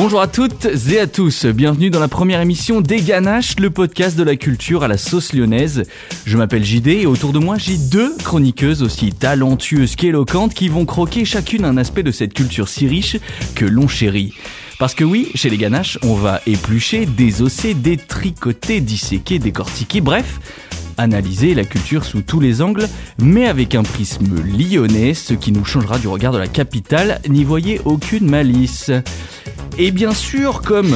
Bonjour à toutes et à tous, bienvenue dans la première émission des Ganaches, le podcast de la culture à la sauce lyonnaise. Je m'appelle JD et autour de moi j'ai deux chroniqueuses aussi talentueuses qu'éloquentes qui vont croquer chacune un aspect de cette culture si riche que l'on chérit. Parce que oui, chez les Ganaches, on va éplucher, désosser, détricoter, disséquer, décortiquer, bref, analyser la culture sous tous les angles, mais avec un prisme lyonnais, ce qui nous changera du regard de la capitale, n'y voyez aucune malice. Et bien sûr, comme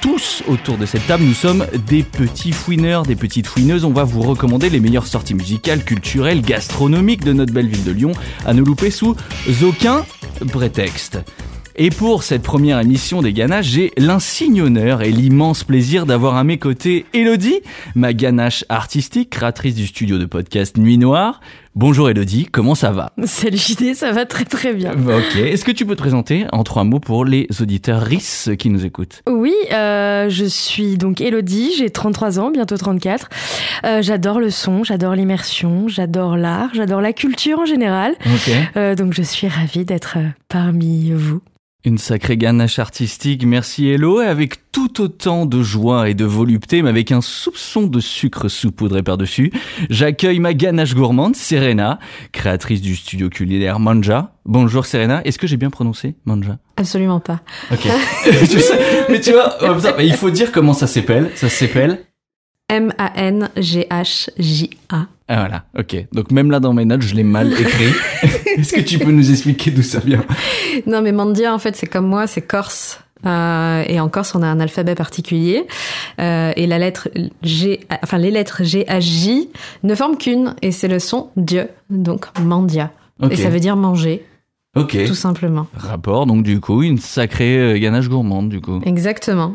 tous autour de cette table, nous sommes des petits fouineurs, des petites fouineuses. On va vous recommander les meilleures sorties musicales, culturelles, gastronomiques de notre belle ville de Lyon, à ne louper sous aucun prétexte. Et pour cette première émission des Ganaches, j'ai l'insigne honneur et l'immense plaisir d'avoir à mes côtés Elodie, ma ganache artistique, créatrice du studio de podcast Nuit Noire. Bonjour Elodie, comment ça va? Salut JD, ça va très très bien. Ok, est-ce que tu peux te présenter en trois mots pour les auditeurs RIS qui nous écoutent? Oui, euh, je suis donc Elodie, j'ai 33 ans, bientôt 34. Euh, j'adore le son, j'adore l'immersion, j'adore l'art, j'adore la culture en général. Ok. Euh, donc je suis ravie d'être euh, parmi vous. Une sacrée ganache artistique, merci Hello, et avec tout autant de joie et de volupté, mais avec un soupçon de sucre saupoudré par-dessus, j'accueille ma ganache gourmande, Serena, créatrice du studio culinaire Manja. Bonjour Serena, est-ce que j'ai bien prononcé Manja? Absolument pas. Ok. Mais tu vois, il faut dire comment ça s'appelle. Ça s'appelle M-A-N-G-H-J-A. Ah voilà, ok. Donc même là dans mes notes, je l'ai mal écrit. est-ce que tu peux nous expliquer d'où ça vient? Non, mais Mandia, en fait, c'est comme moi, c'est corse. Euh, et en Corse, on a un alphabet particulier. Euh, et la lettre G, enfin, les lettres G, H, J ne forment qu'une. Et c'est le son Dieu. Donc, Mandia. Et ça veut dire manger, Ok. tout simplement. Rapport, donc du coup, une sacrée euh, ganache gourmande du coup. Exactement.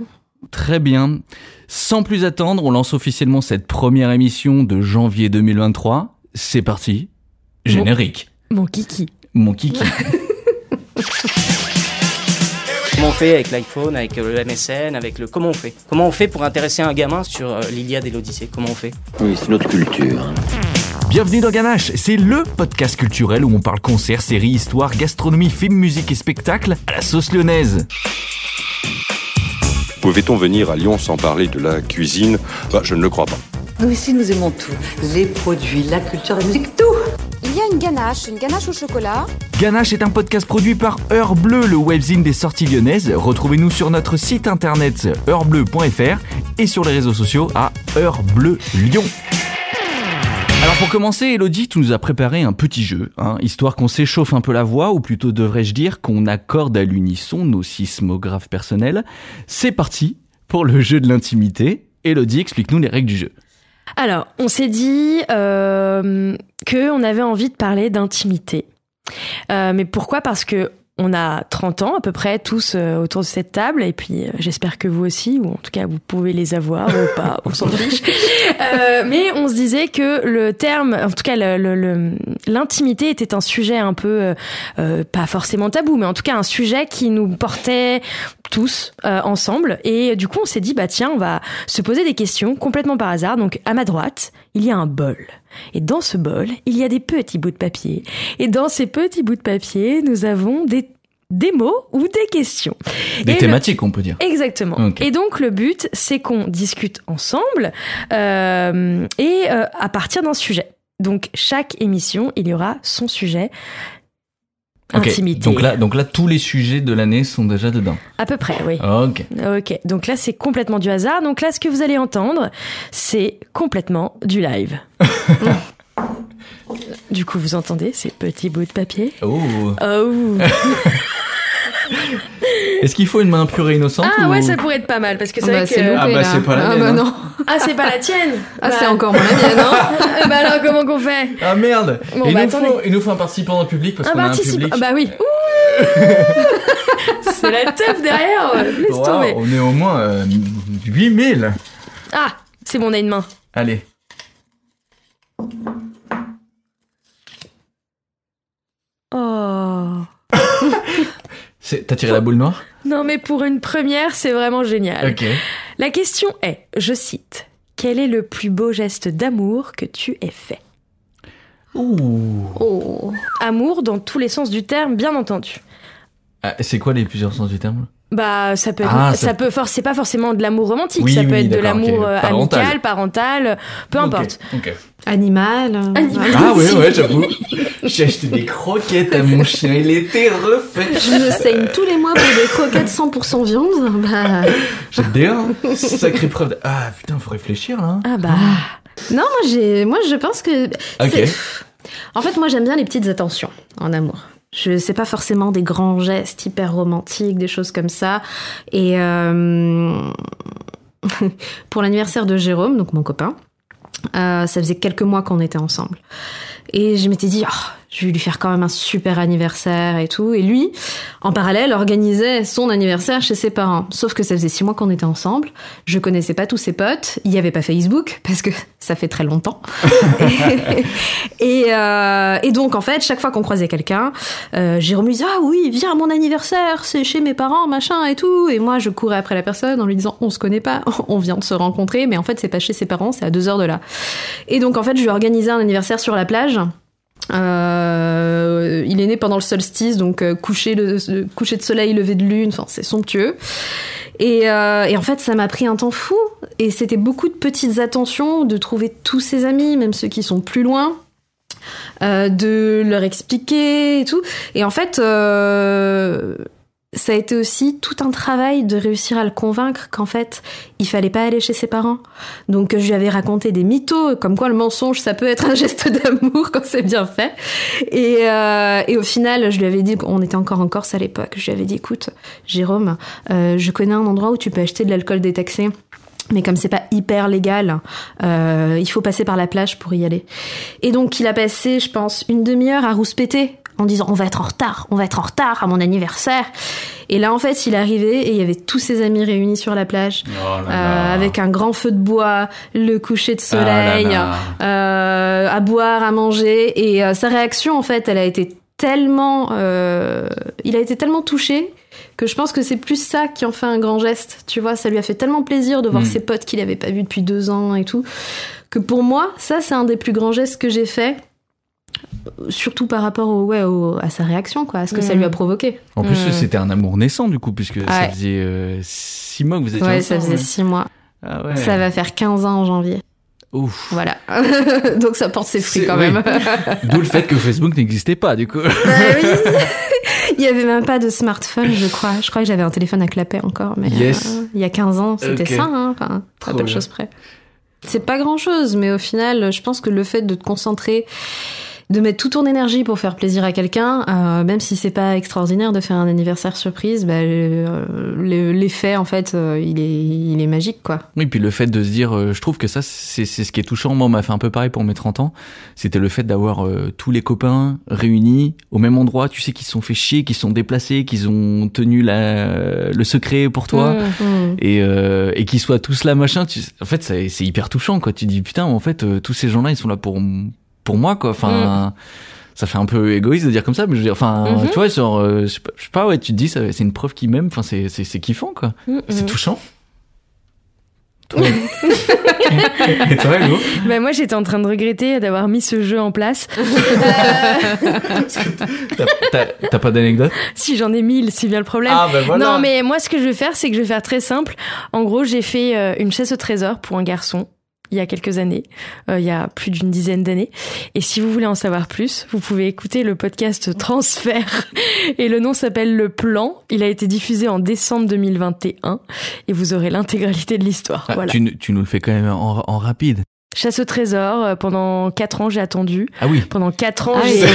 Très bien. Sans plus attendre, on lance officiellement cette première émission de janvier 2023. C'est parti. Générique. Mon kiki. Mon kiki. Comment on fait avec l'iPhone, avec le MSN, avec le... Comment on fait? Comment on fait pour intéresser un gamin sur euh, l'Iliade et l'Odyssée? Comment on fait? Oui, c'est notre culture. Bienvenue dans Ganache, c'est le podcast culturel où on parle concerts, séries, histoire, gastronomie, films, musique et spectacles à la sauce lyonnaise. Pouvait-on venir à Lyon sans parler de la cuisine Bah, Je ne le crois pas. Nous ici, nous aimons tout. Les produits, la culture, la musique, tout. Il y a une ganache, une ganache au chocolat. Ganache est un podcast produit par Heure Bleu, le webzine des sorties lyonnaises. Retrouvez-nous sur notre site internet heurbleu.fr et sur les réseaux sociaux à Heure Bleu Lyon. Alors pour commencer, Elodie, tu nous as préparé un petit jeu, hein, histoire qu'on s'échauffe un peu la voix, ou plutôt devrais-je dire qu'on accorde à l'unisson nos sismographes personnels. C'est parti pour le jeu de l'intimité. Elodie, explique-nous les règles du jeu. Alors, on s'est dit euh, que on avait envie de parler d'intimité. Euh, mais pourquoi? Parce que on a 30 ans à peu près tous euh, autour de cette table et puis euh, j'espère que vous aussi ou en tout cas vous pouvez les avoir ou pas, on s'en fiche. Euh, mais on se disait que le terme, en tout cas le- le- le- l'intimité était un sujet un peu euh, euh, pas forcément tabou, mais en tout cas un sujet qui nous portait tous euh, ensemble et du coup on s'est dit bah tiens on va se poser des questions complètement par hasard. Donc à ma droite il y a un bol. Et dans ce bol, il y a des petits bouts de papier. Et dans ces petits bouts de papier, nous avons des, des mots ou des questions. Des Et le- thématiques, on peut dire. Exactement. Et donc le but, c'est qu'on discute ensemble euh, et euh, à partir d'un sujet. Donc chaque émission, il y aura son sujet. Intimité. Donc là, donc là, tous les sujets de l'année sont déjà dedans. À peu près, oui. Ok. Ok. Donc là, c'est complètement du hasard. Donc là, ce que vous allez entendre, c'est complètement du live. du coup, vous entendez ces petits bouts de papier? Oh. Oh. Est-ce qu'il faut une main pure et innocente Ah ou- ouais, ça pourrait être pas mal parce que c'est Bah, vrai c'est que. loupé, Ah bah, c'est pas la Ah mienne, bah hein. non. Ah, c'est pas la tienne Ah, Bah, c'est encore mon mienne, non Ah, bah alors, comment qu'on fait Ah merde Bon, il, bah, nous faut, il nous faut un participant dans le public parce Un qu'on a un participant. public. Ah bah oui. C'est la teuf derrière. Laisse Waouh, tomber. on est au moins euh, 8000 Ah, c'est bon, on a une main. Allez. Oh. T'as tiré la boule noire? Non, mais pour une première, c'est vraiment génial. Ok. La question est, je cite, quel est le plus beau geste d'amour que tu aies fait? Ouh. Oh. Amour dans tous les sens du terme, bien entendu. Ah, c'est quoi les plusieurs sens du terme? Bah, ça peut être, Ah, ça, ça- peut for- c'est pas forcément de l'amour romantique, Oui, ça peut oui, être de l'amour euh, Parental. amical, parental, peu importe. Ok, ok. Animal. euh, Animal. Ah ouais, ouais, j'avoue. J'ai acheté des croquettes à mon chien, il était refait. Je me saigne tous les mois pour des croquettes 100% viande. Bah, J'ai bien. Sacrée preuve. de- Ah putain, faut réfléchir là. Ah bah, Non, moi, j'ai, moi, je pense que. Ok. En fait, moi, j'aime bien les petites attentions en amour. Je sais pas forcément des grands gestes hyper romantiques, des choses comme ça. Et euh, pour l'anniversaire de Jérôme, donc mon copain, euh, ça faisait quelques mois qu'on était ensemble. Et je m'étais dit, oh, je vais lui faire quand même un super anniversaire et tout. Et lui, en parallèle, organisait son anniversaire chez ses parents. Sauf que ça faisait six mois qu'on était ensemble. Je connaissais pas tous ses potes. Il y avait pas Facebook parce que ça fait très longtemps. et, euh, et donc, en fait, chaque fois qu'on croisait quelqu'un, euh, Jérôme lui disait, ah oui, viens à mon anniversaire, c'est chez mes parents, machin et tout. Et moi, je courais après la personne en lui disant, on se connaît pas, on vient de se rencontrer, mais en fait, c'est pas chez ses parents, c'est à deux heures de là. Et donc, en fait, je lui ai organisé un anniversaire sur la plage. Euh, il est né pendant le solstice, donc euh, coucher, de, soleil, lever de lune, enfin c'est somptueux. Et, euh, et en fait, ça m'a pris un temps fou. Et c'était beaucoup de petites attentions, de trouver tous ses amis, même ceux qui sont plus loin, euh, de leur expliquer et tout. Et en fait, ça a été aussi tout un travail de réussir à le convaincre qu'en fait, il fallait pas aller chez ses parents. Donc je lui avais raconté des mythos, comme quoi le mensonge, ça peut être un geste d'amour quand c'est bien fait. Et, euh, et au final, je lui avais dit, on était encore en Corse à l'époque, je lui avais dit, écoute, Jérôme, euh, je connais un endroit où tu peux acheter de l'alcool détaxé. Mais comme c'est pas hyper légal, euh, il faut passer par la plage pour y aller. Et donc il a passé, je pense, une demi-heure à rouspéter en disant on va être en retard, on va être en retard à mon anniversaire. Et là en fait il arrivé et il y avait tous ses amis réunis sur la plage Oh euh, avec un grand feu de bois, le coucher de Ah soleil, là. euh, à boire, à manger. Et euh, sa réaction, en fait, elle a été tellement, il a été tellement touché que je pense que c'est plus ça qui en fait un grand geste. Tu vois, ça lui a fait tellement plaisir de voir Mm. ses potes qu'il avait pas vus depuis deux ans et tout, que pour moi, ça c'est un des plus grands gestes que j'ai fait. Surtout par rapport au, ouais, au- à sa réaction, quoi, à ce que ça Mm. lui a provoqué. En plus, Mm. c'était un amour naissant du coup, puisque ça faisait euh, six mois que vous étiez Ouais, ensemble. ça faisait six mois. Ah ouais. Ça va faire 15 ans en janvier. Ouf. Voilà. Donc ça porte ses fruits quand oui. même. D'où le fait que Facebook n'existait pas du coup. Bah oui. Il y avait même pas de smartphone, je crois. Je crois que j'avais un téléphone à clapet encore, mais Yes. euh, il y a 15 ans, c'était Ok. ça, hein. Enfin, Trop à peu de bien. choses près. C'est pas grand chose, mais au final, je pense que le fait de te concentrer, de mettre toute ton énergie pour faire plaisir à quelqu'un, euh, même si c'est pas extraordinaire de faire un anniversaire surprise, bah, euh, le- l'effet, en fait, euh, il, est, il est magique, quoi. Oui, puis le fait de se dire, je trouve que ça, c'est ce qui est touchant. Moi, on m'a fait un peu pareil pour mes 30 ans. C'était le fait d'avoir tous les copains réunis au même endroit. Tu sais, qu'ils se sont fait chier, qu'ils se sont déplacés, qu'ils ont tenu la, le secret pour toi. Mm. Mm. Et, et qu'ils soient tous là, machin. Tu, en fait, c'est c'est hyper touchant, quoi. Tu dis, putain, en fait, tous ces gens-là, ils sont là pour, pour moi, quoi. Enfin, ça fait un peu égoïste de dire comme ça, mais je veux dire, enfin, Mhm. tu vois, genre, euh, je sais pas- je sais pas, ouais, tu te dis, ça- c'est une preuve qu'ils m'aiment. Enfin, c'est c'est- c'est kiffant, quoi. Mm, C'est mm. touchant. Toi Et toi, Hugo? Bah, moi, j'étais en train de regretter d'avoir mis ce jeu en place. T'as- pas d'anecdote? Si j'en ai mille, c'est bien le problème. Ah, ben voilà. Non, mais moi, ce que je vais faire, c'est que je vais faire très simple. En gros, j'ai fait euh, une chasse au trésor pour un garçon il y a quelques années, euh, il y a plus d'une dizaine d'années. Et si vous voulez en savoir plus, vous pouvez écouter le podcast Transfert. Et le nom s'appelle Le Plan. Il a été diffusé en décembre 2021. Et vous aurez l'intégralité de l'histoire. Ah, voilà. tu, nous- tu nous le fais quand même en, en rapide. Chasse au trésor, euh, pendant quatre ans, j'ai attendu. Ah oui. Pendant quatre ans, Ah j'ai oui.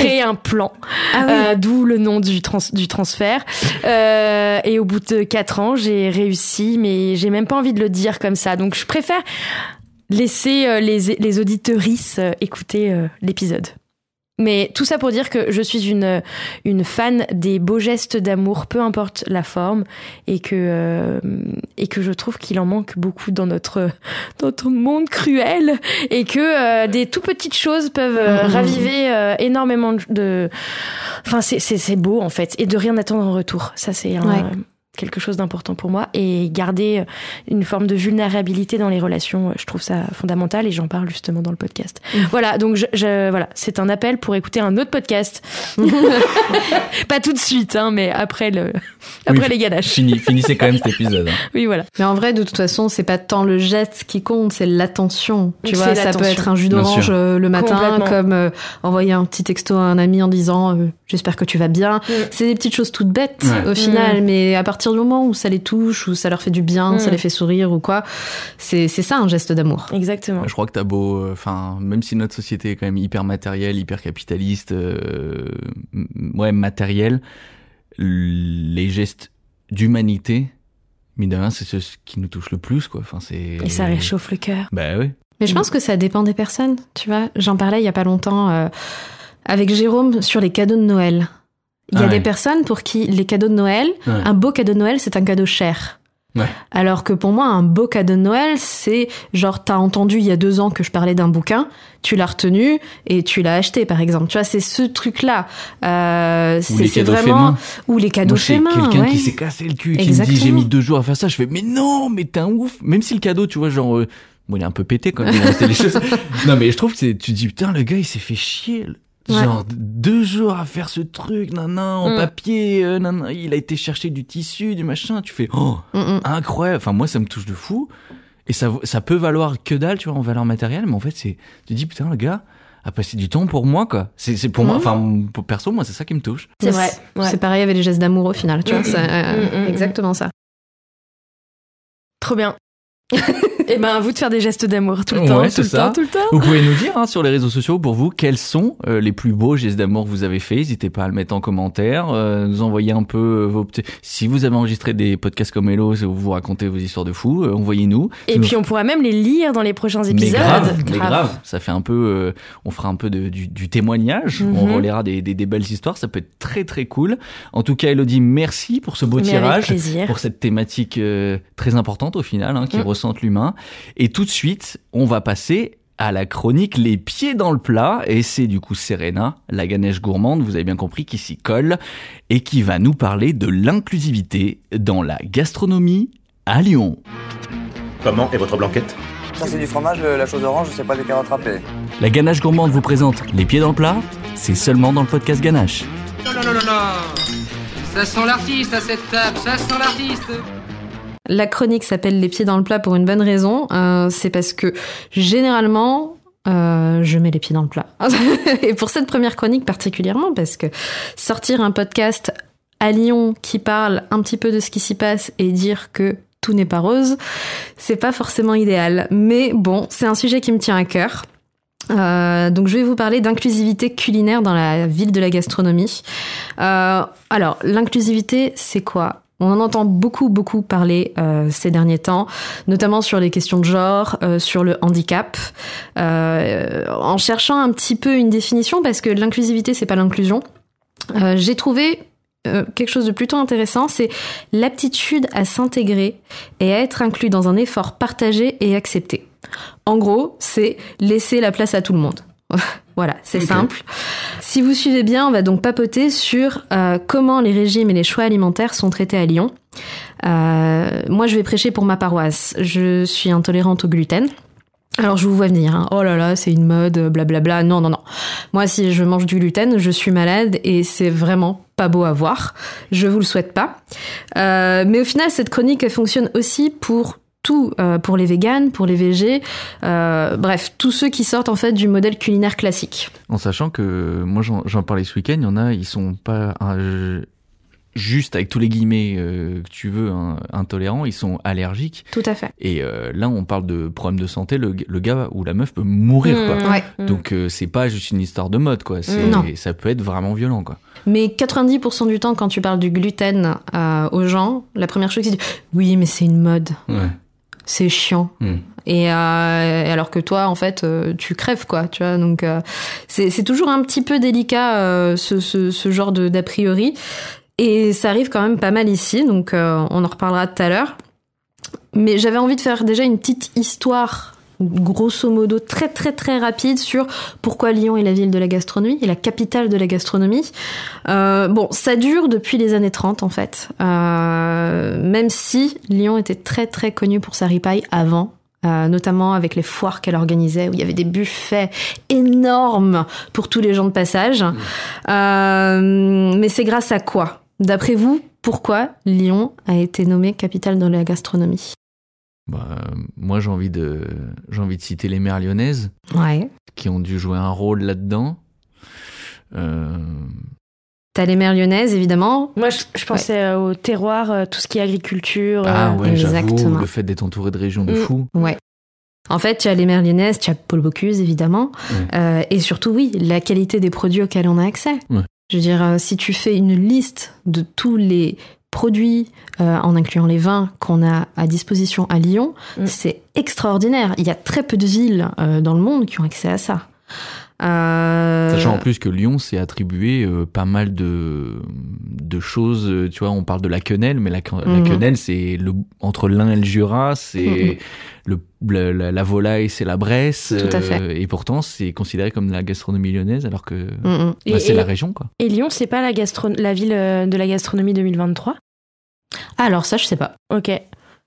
créé un plan. Ah oui. Euh, D'où le nom du, trans du transfert. Euh, et au bout de quatre ans, j'ai réussi, mais j'ai même pas envie de le dire comme ça. Donc je préfère laisser euh, les, les euh, écouter euh, l'épisode. Mais tout ça pour dire que je suis une, une fan des beaux gestes d'amour, peu importe la forme, et que, euh, et que je trouve qu'il en manque beaucoup dans notre, dans notre monde cruel, et que euh, des tout petites choses peuvent euh, raviver euh, énormément de... Enfin, c'est beau en fait, et de rien attendre en retour. Ça, c'est un- Ouais. Quelque chose d'important pour moi et garder une forme de vulnérabilité dans les relations, je trouve ça fondamental et j'en parle justement dans le podcast. Voilà, donc je, je- voilà, c'est un appel pour écouter un autre podcast. Pas tout de suite, hein, mais après le, après Oui, les ganaches. Fini, finissez quand même cet épisode. hein. Oui, voilà. Mais en vrai, de toute façon, c'est pas tant le geste qui compte, c'est l'attention. Tu vois, ça peut être un jus d'orange euh, le matin, comme euh, envoyer un petit texto à un ami en disant euh, j'espère que tu vas bien. Mm. C'est des petites choses toutes bêtes Ouais. au final, mais à partir du moment où ça les touche, où ça leur fait du bien, Mm. ça les fait sourire ou quoi, c'est ça un geste d'amour. Exactement. Je crois que t'as beau, euh, enfin, même si notre société est quand même hyper matérielle, hyper capitaliste, euh, ouais, matérielle, les gestes d'humanité, mine de rien, c'est ce qui nous touche le plus, quoi. Enfin, c'est. Et ça réchauffe le cœur. Bah oui. Mais je pense que ça dépend des personnes, tu vois. J'en parlais il y a pas longtemps euh, avec Jérôme sur les cadeaux de Noël. Il y a Ah ouais. des personnes pour qui les cadeaux de Noël, Ouais. un beau cadeau de Noël, c'est un cadeau cher. Ouais. Alors que pour moi, un beau cadeau de Noël, c'est genre, t'as entendu il y a deux ans que je parlais d'un bouquin, tu l'as retenu et tu l'as acheté, par exemple. Tu vois, c'est ce truc-là. Euh, c'est vraiment ou les cadeaux faits main. quelqu'un ouais. qui s'est cassé le cul, qui me dit Exactement. j'ai mis deux jours à faire ça. Je fais mais non, mais t'es un ouf. Même si le cadeau, tu vois, genre, euh, bon, il est un peu pété quand même. les choses. Non, mais je trouve que tu te dis putain, le gars, il s'est fait chier. Ouais. Genre deux jours à faire ce truc, nan, nan, en Mm. papier, euh, nan, nan. il a été chercher du tissu, du machin. Tu fais oh Mm, mm. incroyable. Enfin moi, ça me touche de fou. Et ça, ça peut valoir que dalle, tu vois, en valeur matérielle, mais en fait, c'est, tu te dis putain, le gars a passé du temps pour moi, quoi. C'est, c'est pour moi, enfin, pour perso, moi, c'est ça qui me touche. C'est vrai. ouais. C'est pareil avec les gestes d'amour au final, tu vois. C'est euh, mm, mm, mm. exactement ça. Trop bien. Et ben, à vous de faire des gestes d'amour tout le Ouais, temps, tout le ça. temps, tout le temps. Vous pouvez nous dire hein, sur les réseaux sociaux pour vous quels sont euh, les plus beaux gestes d'amour que vous avez faits. N'hésitez pas à le mettre en commentaire, euh, nous envoyer un peu euh, vos petits. Si vous avez enregistré des podcasts comme Hello, où vous racontez vos histoires de fous, euh, envoyez-nous. Et nous puis, on pourra même les lire dans les prochains mais épisodes. grave, mais grave, ça fait un peu, euh, on fera un peu de, du, du témoignage, on Mhm. relaiera des, des, des belles histoires, ça peut être très très cool. En tout cas, Elodie, merci pour ce beau Mais tirage, plaisir. pour cette thématique euh, très importante au final, hein, qui Mm. ressente l'humain. Et tout de suite, on va passer à la chronique Les pieds dans le plat, et c'est du coup Serena, la ganèche gourmande, vous avez bien compris, qui s'y colle, et qui va nous parler de l'inclusivité dans la gastronomie à Lyon. Comment est votre blanquette? Ça c'est du fromage, le- la chose orange, c'est pas des carottes râpées. La ganache gourmande vous présente Les pieds dans le plat, c'est seulement dans le podcast Ganache. Non, non, non, non, non Ça sent l'artiste à cette table, ça sent l'artiste La chronique s'appelle Les pieds dans le plat pour une bonne raison. Euh, c'est parce que généralement, euh, je mets les pieds dans le plat. Et pour cette première chronique particulièrement, parce que sortir un podcast à Lyon qui parle un petit peu de ce qui s'y passe et dire que tout n'est pas rose, c'est pas forcément idéal. Mais bon, c'est un sujet qui me tient à cœur. Euh, donc je vais vous parler d'inclusivité culinaire dans la ville de la gastronomie. Alors l'inclusivité, c'est quoi? On en entend beaucoup, beaucoup parler euh, ces derniers temps, notamment sur les questions de genre, euh, sur le handicap, euh, en cherchant un petit peu une définition, parce que l'inclusivité, c'est pas l'inclusion. J'ai trouvé quelque chose de plutôt intéressant, c'est l'aptitude à s'intégrer et à être inclus dans un effort partagé et accepté. En gros, c'est laisser la place à tout le monde. voilà, c'est simple. Si vous suivez bien, on va donc papoter sur euh, comment les régimes et les choix alimentaires sont traités à Lyon. Euh, moi, je vais prêcher pour ma paroisse. Je suis intolérante au gluten. Alors je vous vois venir, hein. oh là là, c'est une mode, blablabla. Non, non, non. Moi, si je mange du gluten, je suis malade et c'est vraiment pas beau à voir. Je vous le souhaite pas. Euh, mais au final, cette chronique elle fonctionne aussi pour tout, euh, pour les véganes, pour les végés, euh, bref, tous ceux qui sortent en fait du modèle culinaire classique. En sachant que moi j'en parlais ce week-end, il y en a, ils sont pas euh, juste avec tous les guillemets euh, que tu veux hein, intolérants, ils sont allergiques. Tout à fait. Et là, on parle de problème de santé, le, le gars ou la meuf peut mourir quoi. Mmh, Ouais. mmh. Donc c'est pas juste une histoire de mode quoi. Non. ça peut être vraiment violent quoi. Mais 90% du temps, quand tu parles du gluten euh, aux gens, la première chose qu'ils disent, oui, mais c'est une mode, Ouais. C'est chiant. Mm. Et euh, alors que toi, en fait, euh, tu crèves, quoi, tu vois. Donc, euh, c'est toujours un petit peu délicat, euh, ce, ce, ce genre de- d'a priori. Et ça arrive quand même pas mal ici, donc on en reparlera tout à l'heure. Mais j'avais envie de faire déjà une petite histoire grosso modo très très très rapide sur pourquoi Lyon est la ville de la gastronomie et la capitale de la gastronomie. Euh, bon, ça dure depuis les années 30 en fait, euh, même si Lyon était très très connu pour sa ripaille avant. Euh, notamment avec les foires qu'elle organisait où il y avait des buffets énormes pour tous les gens de passage. Euh, mais c'est grâce à quoi? D'après vous, pourquoi Lyon a été nommée capitale de la gastronomie? Bah, moi, j'ai envie de, j'ai envie de citer les mères lyonnaises, Ouais. qui ont dû jouer un rôle là-dedans. Euh, T'as les mères lyonnaises, évidemment. Moi, je, je pensais euh, au terroir, euh, tout ce qui est agriculture. Ah ouais, j'avoue, exactement. le fait d'être entouré de régions de Mm. fous. Ouais. En fait, tu as les mères lyonnaises, tu as Paul Bocuse, évidemment. Ouais. Euh, et surtout, oui, la qualité des produits auxquels on a accès. Ouais. Je veux dire, si tu fais une liste de tous les produits, euh, en incluant les vins qu'on a à disposition à Lyon, Mm. c'est extraordinaire. Il y a très peu de villes euh, dans le monde qui ont accès à ça. Euh, Sachant en plus que Lyon s'est attribué euh, pas mal de, de choses. euh, Tu vois, on parle de la quenelle, mais la, la Mhm. quenelle, c'est le, entre l'Ain et le Jura, c'est le, le- la, la volaille, c'est la Bresse. Tout à fait. euh, et pourtant, c'est considéré comme la gastronomie lyonnaise, alors que. Et- bah, c'est la région, quoi. Et Lyon, c'est pas la, gastro- la ville de la gastronomie 2023 Ah, alors ça, je sais pas. Ok.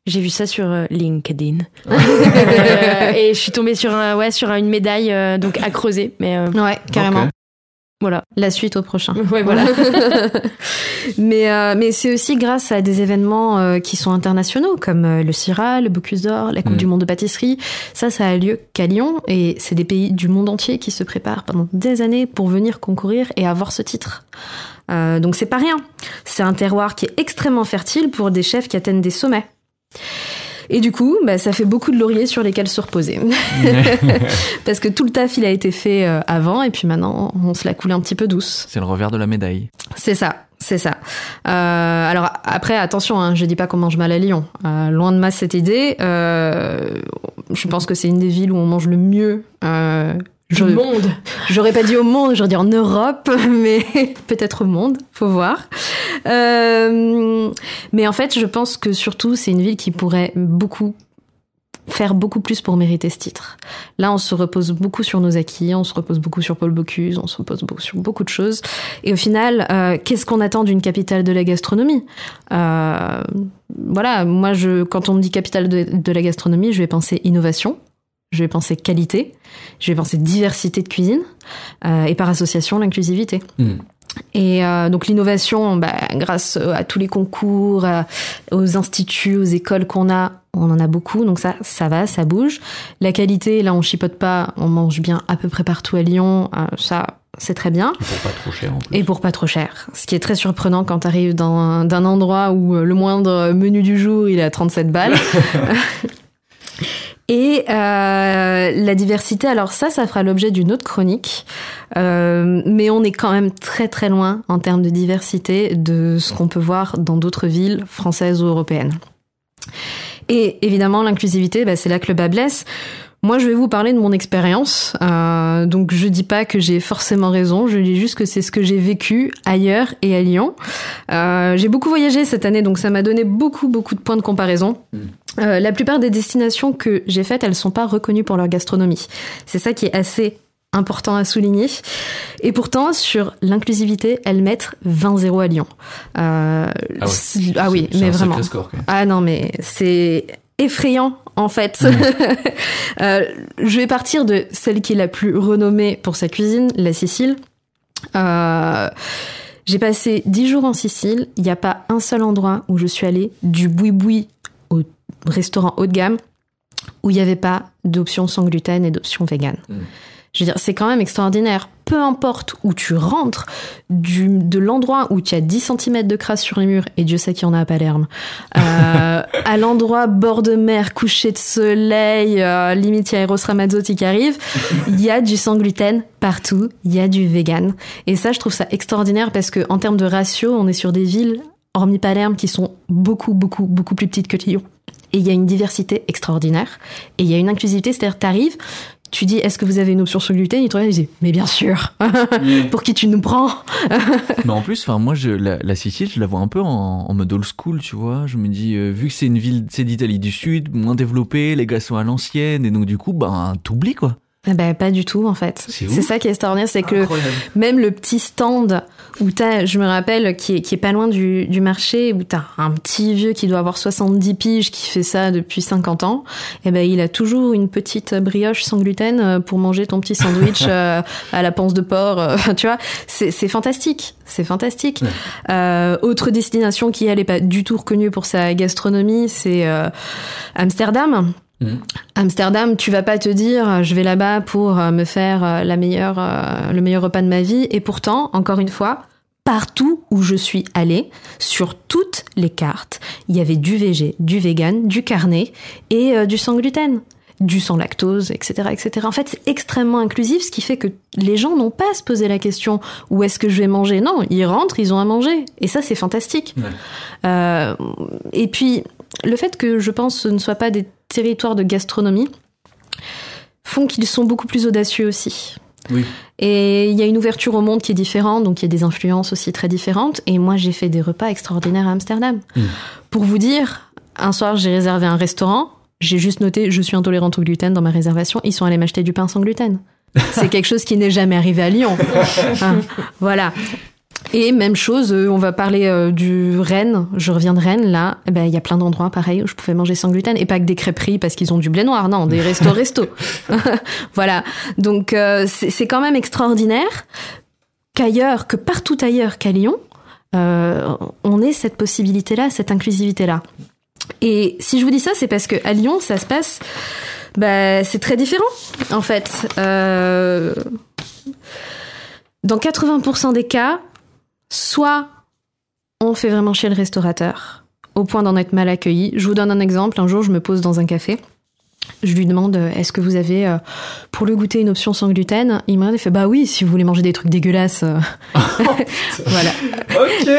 J'ai vu ça sur euh, LinkedIn. Euh, et je suis tombée sur, un, ouais, sur une médaille euh, donc à creuser. Mais euh, Ouais, carrément. Voilà. La suite au prochain. Ouais, voilà. mais euh, mais c'est aussi grâce à des événements euh, qui sont internationaux, comme euh, le CIRA, le Bocuse d'Or, la Coupe Mm. du Monde de pâtisserie. Ça, ça a lieu qu'à Lyon, et c'est des pays du monde entier qui se préparent pendant des années pour venir concourir et avoir ce titre. Euh, donc c'est pas rien. C'est un terroir qui est extrêmement fertile pour des chefs qui atteignent des sommets. Et du coup, bah, ça fait beaucoup de lauriers sur lesquels se reposer. Parce que tout le taf, il a été fait euh, avant, et puis maintenant, on se l'a coulé un petit peu douce. c'est le revers de la médaille. C'est ça, c'est ça. Euh, alors après, attention, hein, je dis pas qu'on mange mal à Lyon. Euh, loin de moi cette idée. Euh, je pense que c'est une des villes où on mange le mieux. Je- monde. J'aurais pas dit au monde, j'aurais dit en Europe, mais peut-être au monde, faut voir. Euh, mais en fait, je pense que surtout, c'est une ville qui pourrait beaucoup faire beaucoup plus pour mériter ce titre. Là, on se repose beaucoup sur nos acquis, on se repose beaucoup sur Paul Bocuse, on se repose beaucoup sur beaucoup de choses. Et au final, euh, qu'est-ce qu'on attend d'une capitale de la gastronomie? Euh, Voilà, moi, je, quand on me dit capitale de, de la gastronomie, je vais penser innovation, je vais penser qualité, je vais penser diversité de cuisine, euh, et par association, l'inclusivité. Mm. Et euh, donc l'innovation, bah, grâce à tous les concours, aux instituts, aux écoles qu'on a, on en a beaucoup, donc ça, ça va, ça bouge. La qualité, là, on chipote pas, on mange bien à peu près partout à Lyon, euh, ça, c'est très bien. Pour pas trop cher en plus. Et pour pas trop cher. Ce qui est très surprenant quand tu arrives d'un endroit où euh, le moindre menu du jour, il est à 37 balles. Et euh, la diversité, alors ça, ça fera l'objet d'une autre chronique. Euh, mais on est quand même très très loin en termes de diversité de ce qu'on peut voir dans d'autres villes françaises ou européennes. Et évidemment, l'inclusivité, bah, c'est là que le bas blesse. Moi, je vais vous parler de mon expérience. Euh, donc, je dis pas que j'ai forcément raison. Je dis juste que c'est ce que j'ai vécu ailleurs et à Lyon. Euh, j'ai beaucoup voyagé cette année, donc ça m'a donné beaucoup, beaucoup de points de comparaison. Euh, la plupart des destinations que j'ai faites, elles sont pas reconnues pour leur gastronomie. C'est ça qui est assez important à souligner. Et pourtant, sur l'inclusivité, elles mettent 20-0 à Lyon. Euh, Ah ouais. ah oui, mais vraiment. score. Ah non, mais c'est effrayant en fait. Euh, je vais partir de celle qui est la plus renommée pour sa cuisine, la Sicile. Euh, j'ai passé dix jours en Sicile. Il n'y a pas un seul endroit où je suis allée du boui-boui au restaurant haut de gamme où il n'y avait pas d'option sans gluten et d'option vegan. Mm. Je veux dire, c'est quand même extraordinaire. Peu importe où tu rentres, du, de l'endroit où tu as 10 cm de crasse sur les murs, et Dieu sait qu'il y en a à Palerme, euh, à l'endroit bord de mer, coucher de soleil, euh, limite il y a Eros Ramazzotti qui arrive, il y a du sans gluten partout, il y a du vegan. Et ça, je trouve ça extraordinaire parce que en termes de ratio, on est sur des villes, hormis Palerme, qui sont beaucoup, beaucoup, beaucoup plus petites que Lyon. Et il y a une diversité extraordinaire. Et il y a une inclusivité, c'est-à-dire t'arrives, tu dis est-ce que vous avez une option sur le gluten Ils te regardent et ils disent mais bien sûr. Pour qui tu nous prends? Mais en plus, enfin moi, je, la, la Sicile, je la vois un peu en, en mode old school, tu vois. Je me dis, euh, vu que c'est une ville, c'est d'Italie du Sud, moins développée, les gars sont à l'ancienne, et donc du coup, ben t'oublies quoi. Eh ben, pas du tout en fait. C'est ça qui est extraordinaire, c'est que même le petit stand où t'as, je me rappelle, qui est, qui est pas loin du, du marché, où t'as un petit vieux qui doit avoir 70 piges qui fait ça depuis 50 ans, eh ben il a toujours une petite brioche sans gluten euh, pour manger ton petit sandwich euh, à la panse de porc, euh, tu vois. C'est c'est fantastique, c'est fantastique. Euh, autre destination qui elle est pas du tout reconnue pour sa gastronomie, c'est euh, Amsterdam. Amsterdam, tu vas pas te dire je vais là-bas pour euh, me faire euh, la meilleure, euh, le meilleur repas de ma vie. Et pourtant, encore une fois, partout où je suis allée, sur toutes les cartes, il y avait du végé, du vegan, du carné et euh, du sans gluten, du sans lactose, etc., etc. En fait, c'est extrêmement inclusif, ce qui fait que les gens n'ont pas à se poser la question où est-ce que je vais manger? Non, ils rentrent, ils ont à manger. Et ça, c'est fantastique. Euh, et puis, le fait que je pense ce ne soit pas des territoires de gastronomie font qu'ils sont beaucoup plus audacieux aussi. Oui. Et il y a une ouverture au monde qui est différente, donc il y a des influences aussi très différentes. Et moi, j'ai fait des repas extraordinaires à Amsterdam. Mm. Pour vous dire, un soir, j'ai réservé un restaurant. J'ai juste noté, je suis intolérante au gluten dans ma réservation. Ils sont allés m'acheter du pain sans gluten. C'est quelque chose qui n'est jamais arrivé à Lyon. Hein, voilà. Et même chose, euh, on va parler euh, du Rennes. Je reviens de Rennes, là. Eh ben, il y a plein d'endroits pareil où je pouvais manger sans gluten et pas que des crêperies parce qu'ils ont du blé noir. Non, des restos resto. voilà. Donc, euh, c'est c'est quand même extraordinaire qu'ailleurs, que partout ailleurs qu'à Lyon, euh, on ait cette possibilité-là, cette inclusivité-là. Et si je vous dis ça, c'est parce que à Lyon, ça se passe. Bah, c'est très différent, en fait. Euh, dans 80% des cas, soit on fait vraiment chier le restaurateur, au point d'en être mal accueilli. Je vous donne un exemple. Un jour, je me pose dans un café. Je lui demande euh, est-ce que vous avez euh, pour le goûter une option sans gluten? Il et fait bah oui si vous voulez manger des trucs dégueulasses. euh. voilà. Ok.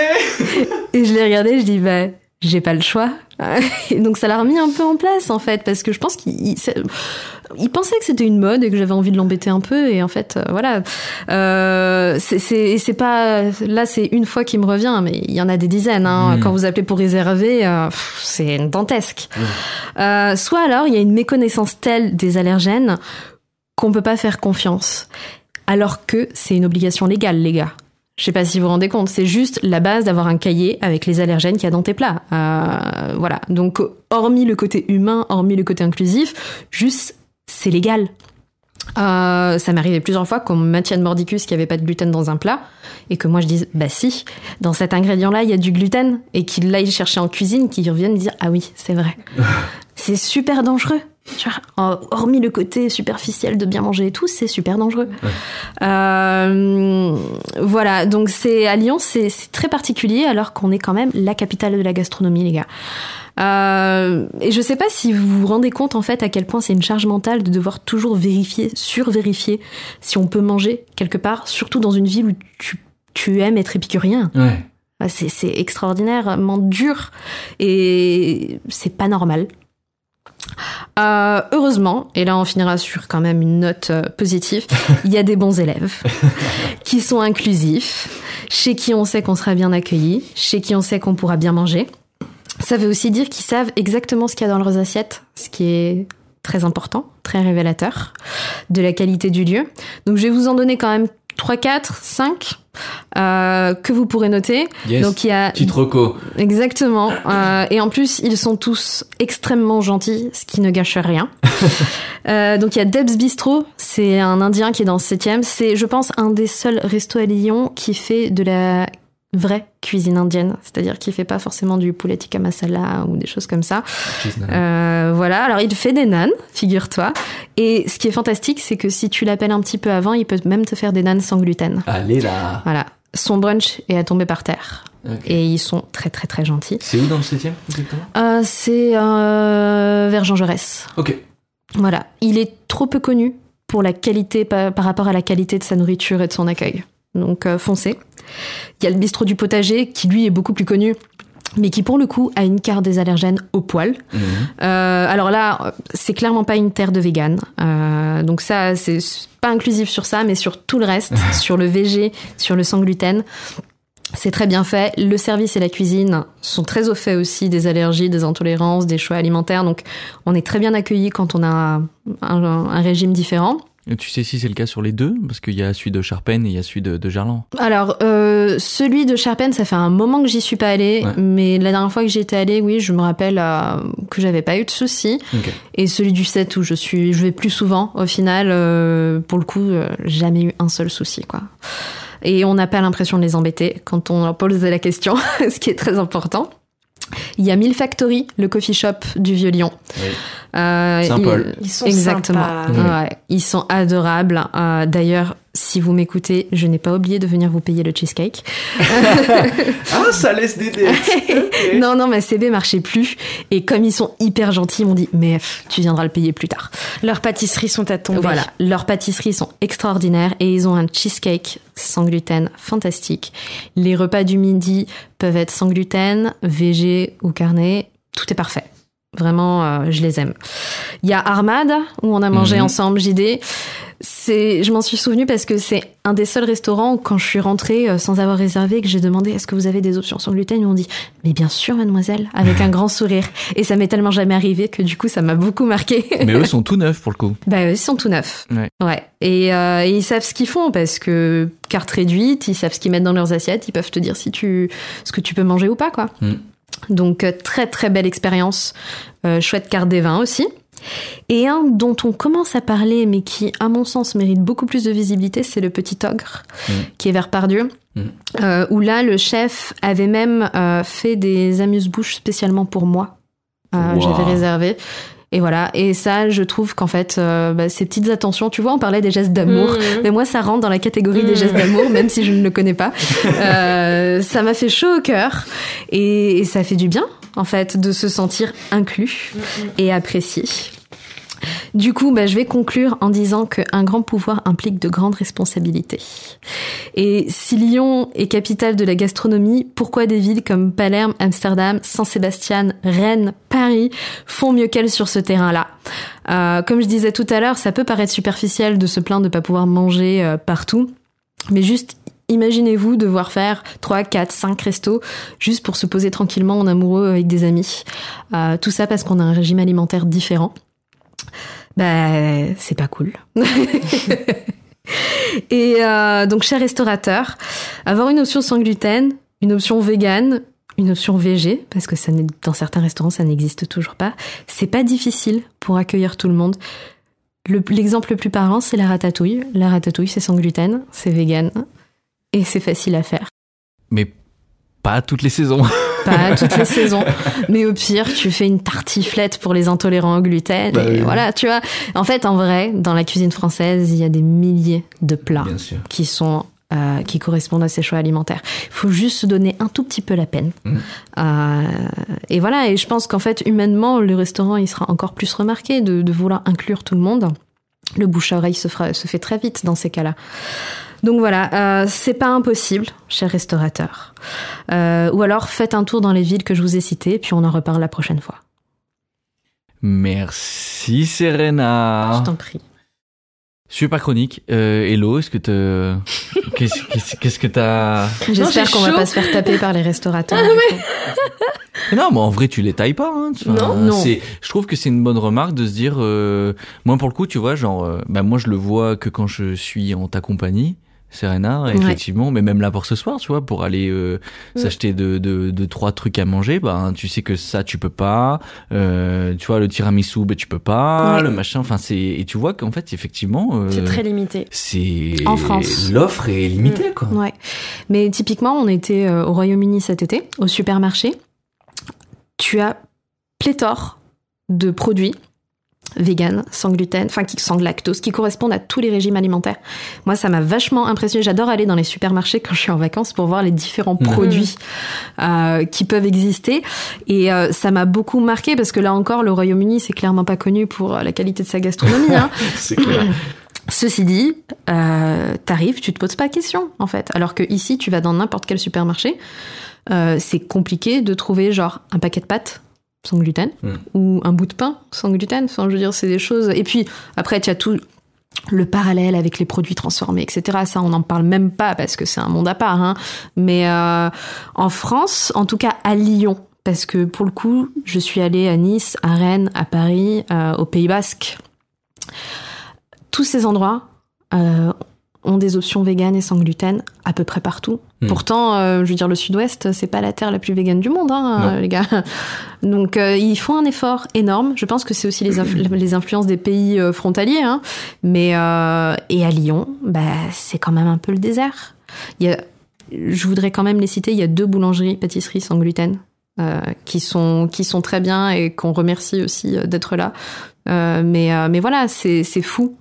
Et je l'ai regardé, je dis bah j'ai pas le choix. Et donc ça l'a remis un peu en place en fait parce que je pense qu'il il, c'est- il pensait que c'était une mode et que j'avais envie de l'embêter un peu et en fait euh, voilà euh, c'est c'est c'est pas là c'est une fois qui me revient mais il y en a des dizaines hein. Mm. quand vous appelez pour réserver euh, c'est dantesque euh, soit alors il y a une méconnaissance telle des allergènes qu'on peut pas faire confiance alors que c'est une obligation légale les gars je sais pas si vous vous rendez compte, c'est juste la base d'avoir un cahier avec les allergènes qu'il y a dans tes plats. Euh, voilà. Donc, hormis le côté humain, hormis le côté inclusif, juste, c'est légal. Euh, ça m'est arrivé plusieurs fois qu'on maintienne mordicus qu'il n'y avait pas de gluten dans un plat et que moi je dise bah si dans cet ingrédient là il y a du gluten et qu'il l'aille chercher en cuisine qu'il revienne me dire ah oui c'est vrai c'est super dangereux Tu vois, hormis le côté superficiel de bien manger et tout c'est super dangereux euh, voilà, donc c'est à Lyon, c'est très particulier alors qu'on est quand même la capitale de la gastronomie, les gars. Euh, et je sais pas si vous vous rendez compte en fait à quel point c'est une charge mentale de devoir toujours vérifier, survérifier si on peut manger quelque part, surtout dans une ville où tu, tu aimes être épicurien. Ouais. Ah, C'est c'est extraordinairement dur et c'est pas normal. Euh, heureusement, et là on finira sur quand même une note euh, positive, il y a des bons élèves qui sont inclusifs, chez qui on sait qu'on sera bien accueilli, chez qui on sait qu'on pourra bien manger. Ça veut aussi dire qu'ils savent exactement ce qu'il y a dans leurs assiettes, ce qui est très important, très révélateur de la qualité du lieu. Donc je vais vous en donner quand même 3, 4, 5 euh, que vous pourrez noter. Yes. Donc il y a Petite reco. Exactement. Euh, et en plus, ils sont tous extrêmement gentils, ce qui ne gâche rien. Euh, donc il y a Deb's Bistro, c'est un Indien qui est dans le 7 C'est, je pense, un des seuls restos à Lyon qui fait de la vraie cuisine indienne, c'est-à-dire qui fait pas forcément du poulet tikka masala ou des choses comme ça. Euh, voilà, alors il fait des nanes, figure-toi. Et ce qui est fantastique, c'est que si tu l'appelles un petit peu avant, il peut même te faire des nanes sans gluten. Allez là. Voilà, son brunch est à tomber par terre. Et ils sont très très très gentils. C'est où dans le 7 exactement? Euh, c'est euh, vers Jean Jaurès. Ok. Voilà. Il est trop peu connu pour la qualité, par, par rapport à la qualité de sa nourriture et de son accueil. Donc, euh, foncez. Il y a le bistrot du potager, qui lui est beaucoup plus connu mais qui pour le coup a une carte des allergènes au poil. Mhm. Euh, alors là, c'est clairement pas une terre de vegan. Euh, donc ça, c'est pas inclusif sur ça, mais sur tout le reste, sur le VG, sur le sans gluten. C'est très bien fait. Le service et la cuisine sont très au fait aussi des allergies, des intolérances, des choix alimentaires. Donc, on est très bien accueilli quand on a un, un régime différent. Tu sais si c'est le cas sur les deux? Parce qu'il y a celui de Charpennes et il y a celui de, de Gerland. Alors, euh, celui de Charpennes, ça fait un moment que j'y suis pas allée, Ouais. mais la dernière fois que j'y étais allée, oui, je me rappelle euh, que j'avais pas eu de soucis. Et celui du 7 où je suis, je vais plus souvent, au final, euh, pour le coup, jamais eu un seul souci, quoi. Et on n'a pas l'impression de les embêter quand on leur pose la question, ce qui est très important. Il y a Mille Factory, le coffee shop du Vieux-Lyon. Euh, Saint-Paul. Ils sont Exactement. sympas. Ouais, ils sont adorables. Euh, D'ailleurs, si vous m'écoutez, je n'ai pas oublié de venir vous payer le cheesecake. Ah, ça laisse des dettes Non, non, ma CB marchait plus. Et comme ils sont hyper gentils, ils m'ont dit, mais tu viendras le payer plus tard. Leurs pâtisseries sont à tomber. Voilà, leurs pâtisseries sont extraordinaires et ils ont un cheesecake sans gluten fantastique. Les repas du midi peuvent être sans gluten, végé ou carné, tout est parfait. Vraiment, euh, je les aime. Il y a Armad où on a mangé Mhm. ensemble JD. C'est, je m'en suis souvenu parce que c'est un des seuls restaurants où quand je suis rentrée euh, sans avoir réservé que j'ai demandé est-ce que vous avez des options sans gluten ils m'ont dit mais bien sûr mademoiselle avec un grand sourire et ça m'est tellement jamais arrivé que du coup ça m'a beaucoup marqué. Mais eux sont tout neufs pour le coup. Bah, eux, ils sont tout neufs. Ouais. Et, euh, et ils savent ce qu'ils font parce que carte réduite, ils savent ce qu'ils mettent dans leurs assiettes, ils peuvent te dire si tu, ce que tu peux manger ou pas, quoi. Mm. Donc, euh, très très belle expérience. Euh, chouette carte des vins aussi. Et un dont on commence à parler, mais qui, à mon sens, mérite beaucoup plus de visibilité, c'est le Petit Ogre, Mm. qui est vers Pardieu. Mm. Euh, où là, le chef avait même euh, fait des amuse-bouches spécialement pour moi. Euh, Wow. J'avais réservé. Et voilà. Et ça, je trouve qu'en fait, euh, bah, ces petites attentions, tu vois, on parlait des gestes d'amour. Mhm. Mais moi, ça rentre dans la catégorie des Mhm. gestes d'amour, même si je ne le connais pas. Euh, ça m'a fait chaud au cœur. Et, et ça fait du bien, en fait, de se sentir inclus et apprécié. Du coup, bah, je vais conclure en disant qu'un grand pouvoir implique de grandes responsabilités. Et si Lyon est capitale de la gastronomie, pourquoi des villes comme Palerme, Amsterdam, Saint-Sébastien, Rennes, Paris font mieux qu'elles sur ce terrain-là? Euh, Comme je disais tout à l'heure, ça peut paraître superficiel de se plaindre de pas pouvoir manger euh, partout, mais juste Imaginez-vous devoir faire 3, 4, 5 restos juste pour se poser tranquillement en amoureux avec des amis. Euh, tout ça parce qu'on a un régime alimentaire différent. Bah, c'est pas cool. Et euh, donc, cher restaurateur, avoir une option sans gluten, une option végane, une option VG, parce que ça n'est- dans certains restaurants, ça n'existe toujours pas, c'est pas difficile pour accueillir tout le monde. Le- L'exemple le plus parlant, c'est la ratatouille. La ratatouille, c'est sans gluten, c'est vegan, et c'est facile à faire. Mais pas toutes les saisons. Pas toutes les saisons. Mais au pire, tu fais une tartiflette pour les intolérants au gluten. Bah et oui. voilà, tu vois. En fait, en vrai, dans la cuisine française, il y a des milliers de plats qui sont euh, qui correspondent à ces choix alimentaires. Il faut juste se donner un tout petit peu la peine. Mm. Euh, et voilà, et je pense qu'en fait, humainement, le restaurant, il sera encore plus remarqué de, de vouloir inclure tout le monde. Le bouche à oreille se, fera, se fait très vite dans ces cas-là. Donc voilà, euh, c'est pas impossible, cher restaurateur. Euh, ou alors faites un tour dans les villes que je vous ai citées, puis on en reparle la prochaine fois. Merci Serena. Je t'en prie. Super chronique. Euh, Hello, est-ce que te... Qu'est-ce qu'est-ce- que t'as... J'espère qu'on va pas se faire taper par les restaurateurs. du coup. Non, mais en vrai, tu les tailles pas. Hein, tu- Non. Non. c'est- Je trouve que c'est une bonne remarque de se dire... Euh... Moi, pour le coup, tu vois, genre... euh, Bah, moi, je le vois que quand je suis en ta compagnie. Serena, Ouais. effectivement, mais même là pour ce soir, tu vois, pour aller euh, Mm. s'acheter de, de, de trois trucs à manger, bah tu sais que ça tu peux pas, euh, tu vois le tiramisu, bah tu peux pas, Ouais. le machin, enfin c'est et tu vois qu'en fait effectivement euh, C'est très limité. c'est En France. l'offre est limitée quoi. Ouais. Mais typiquement, on était au Royaume-Uni cet été, au supermarché. Tu as pléthore de produits vegan, sans gluten, enfin sans lactose, qui correspondent à tous les régimes alimentaires. Moi, ça m'a vachement impressionné. J'adore aller dans les supermarchés quand je suis en vacances pour voir les différents produits euh, qui peuvent exister. Et euh, ça m'a beaucoup marqué parce que là encore, le Royaume-Uni, c'est clairement pas connu pour euh, la qualité de sa gastronomie. hein. c'est clair. Ceci dit, euh, t'arrives, tu te poses pas de questions en fait. Alors que ici, tu vas dans n'importe quel supermarché, euh, c'est compliqué de trouver genre un paquet de pâtes sans gluten Mm. ou un bout de pain sans gluten. Enfin, je veux dire, c'est des choses. Et puis après, tu as tout le parallèle avec les produits transformés, etc. Ça, on n'en parle même pas parce que c'est un monde à part. hein. Mais euh, en France, en tout cas à Lyon, parce que pour le coup, je suis allée à Nice, à Rennes, à Paris, euh, au Pays Basque. Tous ces endroits euh, ont des options véganes et sans gluten à peu près partout. Hmm. Pourtant, euh, je veux dire, le Sud-Ouest, c'est pas la terre la plus végane du monde, hein, les gars. Donc, euh, ils font un effort énorme. Je pense que c'est aussi les, influ- les influences des pays euh, frontaliers. Hein. Mais et à Lyon, bah, c'est quand même un peu le désert. Il y a, je voudrais quand même les citer. Il y a deux boulangeries, pâtisseries sans gluten. qui sont qui sont très bien et qu'on remercie aussi d'être là. Mais mais voilà, c'est c'est fou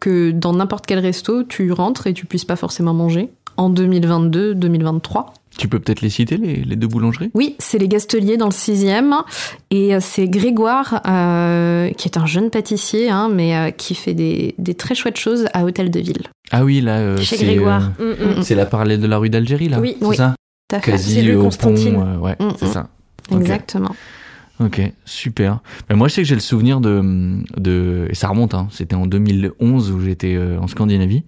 que dans n'importe quel resto, tu rentres et tu puisses pas forcément manger en 2022-2023. Tu peux peut-être les citer, les, les deux boulangeries? Oui, c'est les Gasteliers dans le sixième et euh, c'est Grégoire euh, qui est un jeune pâtissier, hein, mais euh, qui fait des, des très chouettes choses à Hôtel de Ville. Ah oui, là, euh, Chez c'est, Grégoire. euh, Mm, mm. c'est la parallèle de la rue d'Algérie, là Oui. C'est Oui. ça? Tout à fait. Quasi au pont. Constantine. euh, ouais, Mm, c'est mm. ça. Exactement. Ok, super. Mais moi, je sais que j'ai le souvenir de, de, et ça remonte, hein, c'était en 2011 où j'étais euh, en Scandinavie,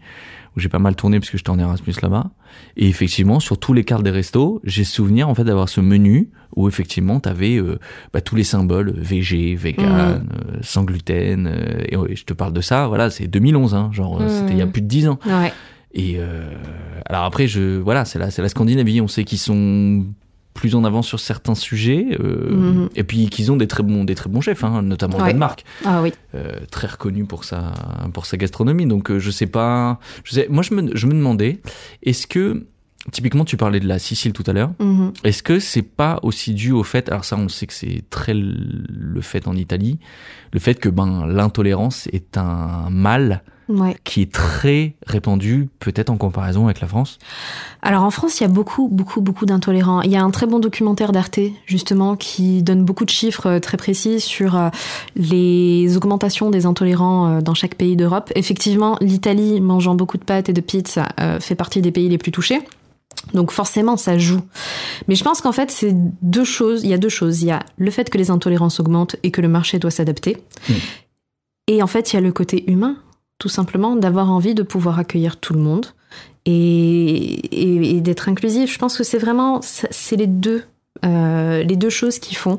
où j'ai pas mal tourné parce que j'étais en Erasmus là-bas. Et effectivement, sur tous les cartes des restos, j'ai souvenir en fait d'avoir ce menu où effectivement t'avais euh, bah, tous les symboles végé, vegan, euh, sans gluten. euh, et ouais, je te parle de ça, voilà, c'est 2011, hein, genre euh, c'était il y a Mhm. plus de 10 ans. Ouais. Et euh, alors après, je voilà, c'est la, c'est la Scandinavie. On sait qu'ils sont plus en avance sur certains sujets, euh, Mhm. et puis qu'ils ont des très bons, des très bons chefs, hein, notamment au Ouais. Danemark, Ah oui. euh, très reconnu pour sa, pour sa gastronomie. Donc euh, je sais pas, je sais, moi je me, je me demandais, est-ce que typiquement tu parlais de la Sicile tout à l'heure, Mhm. est-ce que c'est pas aussi dû au fait, alors ça on sait que c'est très le fait en Italie, le fait que ben l'intolérance est un mal Ouais. qui est très répandu, peut-être en comparaison avec la France. Alors en France, il y a beaucoup, beaucoup, beaucoup d'intolérants. Il y a un très bon documentaire d'Arte, justement, qui donne beaucoup de chiffres euh, très précis sur euh, les augmentations des intolérants euh, dans chaque pays d'Europe. Effectivement, l'Italie, mangeant beaucoup de pâtes et de pizza, fait partie des pays les plus touchés. Donc forcément, ça joue. Mais je pense qu'en fait, c'est deux choses. Il y a deux choses. Il y a le fait que les intolérances augmentent et que le marché doit s'adapter. Mm. Et en fait, il y a le côté humain, tout simplement, d'avoir envie de pouvoir accueillir tout le monde et, et- et d'être inclusif. Je pense que c'est vraiment, c'est les deux, euh, les deux choses qui font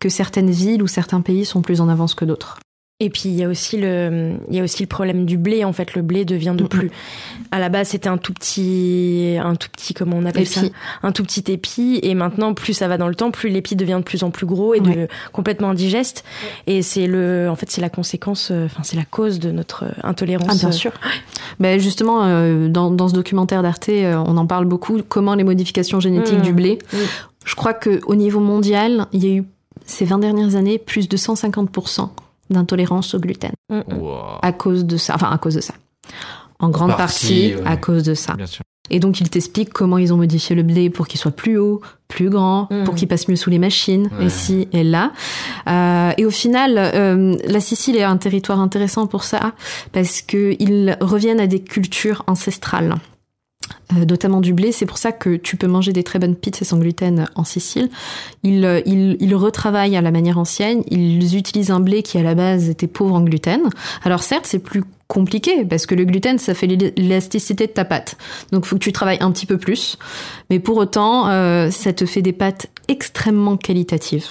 que certaines villes ou certains pays sont plus en avance que d'autres. Et puis il y a aussi le, il y a aussi le problème du blé. En fait, le blé devient de plus. À la base, c'était un tout petit, un tout petit, comment on appelle ça, un tout petit épi. Et maintenant, plus ça va dans le temps, plus l'épi devient de plus en plus gros et de complètement indigeste. Et c'est le, en fait, c'est la conséquence, euh, enfin, c'est la cause de notre euh, intolérance. Ah, bien sûr. Ben justement, euh, dans, dans ce documentaire d'Arte, euh, on en parle beaucoup, comment les modifications génétiques Mhm. du blé. Oui. Je crois qu'au niveau mondial, il y a eu ces 20 dernières années plus de 150% d'intolérance au gluten Mm, mm. Wow. à cause de ça. Enfin, à cause de ça. En grande partie, partie, ouais. à cause de ça. Bien sûr. Et donc, il t'explique comment ils ont modifié le blé pour qu'il soit plus haut, plus grand, Mhm. pour qu'il passe mieux sous les machines, Ouais. ici et là. Euh, et au final, euh, la Sicile est un territoire intéressant pour ça, parce qu'ils reviennent à des cultures ancestrales. Euh, notamment du blé. C'est pour ça que tu peux manger des très bonnes pizzas sans gluten en Sicile. Ils, euh, ils, ils retravaillent à la manière ancienne. Ils utilisent un blé qui à la base était pauvre en gluten. Alors certes, c'est plus compliqué parce que le gluten, ça fait l'élasticité de ta pâte. Donc faut que tu travailles un petit peu plus. Mais pour autant, euh, ça te fait des pâtes extrêmement qualitatives.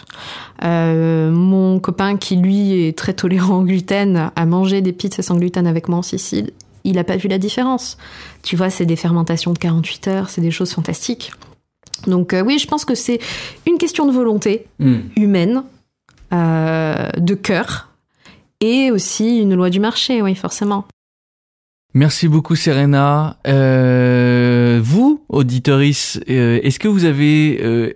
Euh, mon copain qui lui est très tolérant au gluten a mangé des pizzas sans gluten avec moi en Sicile il n'a pas vu la différence. Tu vois, c'est des fermentations de 48 heures, c'est des choses fantastiques. Donc euh, oui, je pense que c'est une question de volonté Mm. humaine, euh, de cœur, et aussi une loi du marché, oui, forcément. Merci beaucoup Serena. Euh, vous, auditoris, est-ce que vous avez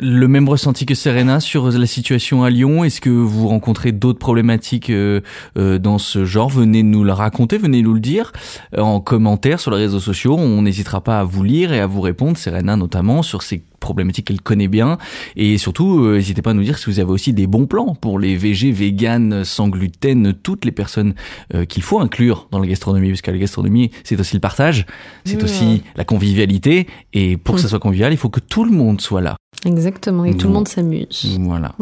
le même ressenti que Serena sur la situation à Lyon? Est-ce que vous rencontrez d'autres problématiques euh, euh, dans ce genre? Venez nous le raconter, venez nous le dire euh, en commentaire sur les réseaux sociaux. On n'hésitera pas à vous lire et à vous répondre, Serena notamment, sur ces problématique qu'elle connaît bien. Et surtout, euh, n'hésitez pas à nous dire si vous avez aussi des bons plans pour les VG, vegan, sans gluten, toutes les personnes euh, qu'il faut inclure dans la gastronomie, parce que la gastronomie, c'est aussi le partage, c'est Mmh. aussi la convivialité. Et pour que ça soit convivial, il faut que tout le monde soit là. Exactement, et tout le monde s'amuse. Voilà.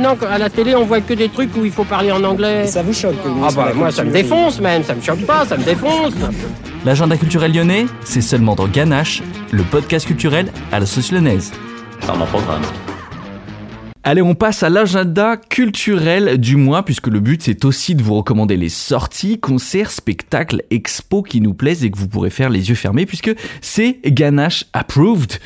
Non, à la télé, on voit que des trucs où il faut parler en anglais. Ça vous choque Ah bah moi, ça me défonce, même. Ça me choque pas, ça me défonce. L'agenda culturel lyonnais, c'est seulement dans Ganache, le podcast culturel à la sauce lyonnaise. Dans mon programme. Allez, on passe à l'agenda culturel du mois, puisque le but c'est aussi de vous recommander les sorties, concerts, spectacles, expos qui nous plaisent et que vous pourrez faire les yeux fermés, puisque c'est Ganache Approved.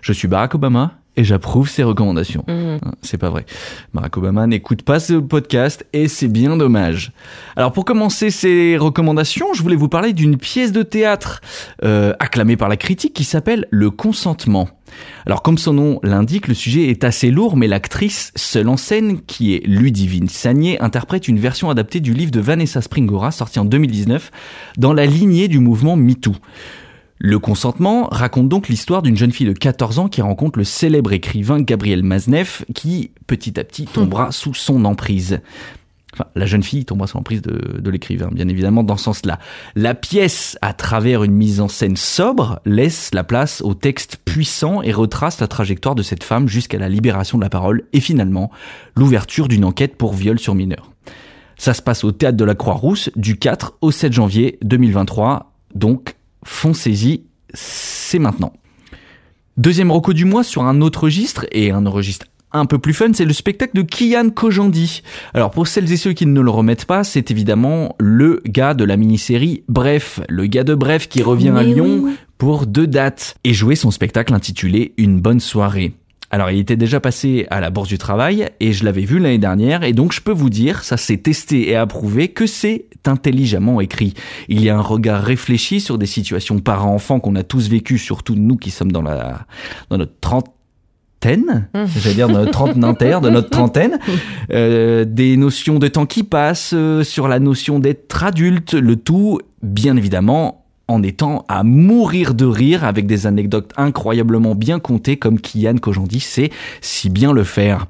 Je suis Barack Obama et j'approuve ses recommandations. Hein, C'est pas vrai. Barack Obama n'écoute pas ce podcast et c'est bien dommage. Alors pour commencer ces recommandations, je voulais vous parler d'une pièce de théâtre euh, acclamée par la critique qui s'appelle Le consentement. Alors comme son nom l'indique, le sujet est assez lourd, mais l'actrice seule en scène, qui est Ludivine Sagné, interprète une version adaptée du livre de Vanessa Springora, sorti en 2019, dans la lignée du mouvement MeToo. Le consentement raconte donc l'histoire d'une jeune fille de 14 ans qui rencontre le célèbre écrivain Gabriel Maznev qui, petit à petit, tombera sous son emprise. Enfin, la jeune fille tombera sous l'emprise de, de l'écrivain, bien évidemment, dans ce sens-là. La pièce, à travers une mise en scène sobre, laisse la place au texte puissant et retrace la trajectoire de cette femme jusqu'à la libération de la parole et finalement l'ouverture d'une enquête pour viol sur mineur. Ça se passe au théâtre de la Croix-Rousse du 4 au 7 janvier 2023. Donc, foncez-y, c'est maintenant. Deuxième reco du mois sur un autre registre et un registre un peu plus fun, c'est le spectacle de Kian Kojandi. Alors pour celles et ceux qui ne le remettent pas, c'est évidemment le gars de la mini-série Bref, le gars de Bref qui revient à Lyon pour deux dates et jouer son spectacle intitulé Une bonne soirée. Alors il était déjà passé à la Bourse du Travail et je l'avais vu l'année dernière et donc je peux vous dire, ça s'est testé et approuvé, que c'est intelligemment écrit. Il y a un regard réfléchi sur des situations parents-enfants qu'on a tous vécues, surtout nous qui sommes dans la dans notre trentaine, j'allais dire dans notre trentenaire, de notre trentaine, Euh, des notions de temps qui passent, euh, sur la notion d'être adulte, le tout bien évidemment en étant à mourir de rire avec des anecdotes incroyablement bien contées comme Kian Kojandi sait si bien le faire.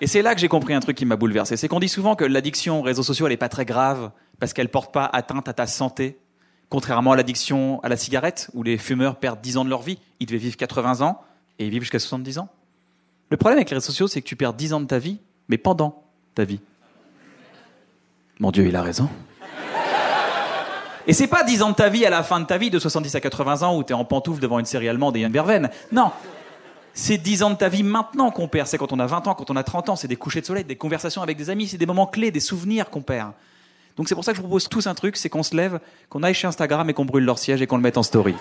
Et c'est là que j'ai compris un truc qui m'a bouleversé. C'est qu'on dit souvent que l'addiction aux réseaux sociaux, elle n'est pas très grave parce qu'elle porte pas atteinte à ta santé. Contrairement à l'addiction à la cigarette, où les fumeurs perdent 10 ans de leur vie. Ils devaient vivre 80 ans et ils vivent jusqu'à 70 ans. Le problème avec les réseaux sociaux, c'est que tu perds 10 ans de ta vie, mais pendant ta vie. Mon Dieu, il a raison. Et c'est pas 10 ans de ta vie à la fin de ta vie, de 70 à 80 ans, où tu es en pantoufle devant une série allemande et Yann Verveine. Non, c'est 10 ans de ta vie maintenant qu'on perd. C'est quand on a 20 ans, quand on a 30 ans. C'est des couchers de soleil, des conversations avec des amis. C'est des moments clés, des souvenirs qu'on perd. Donc c'est pour ça que je vous propose tous un truc, c'est qu'on se lève, qu'on aille chez Instagram et qu'on brûle leur siège et qu'on le mette en story.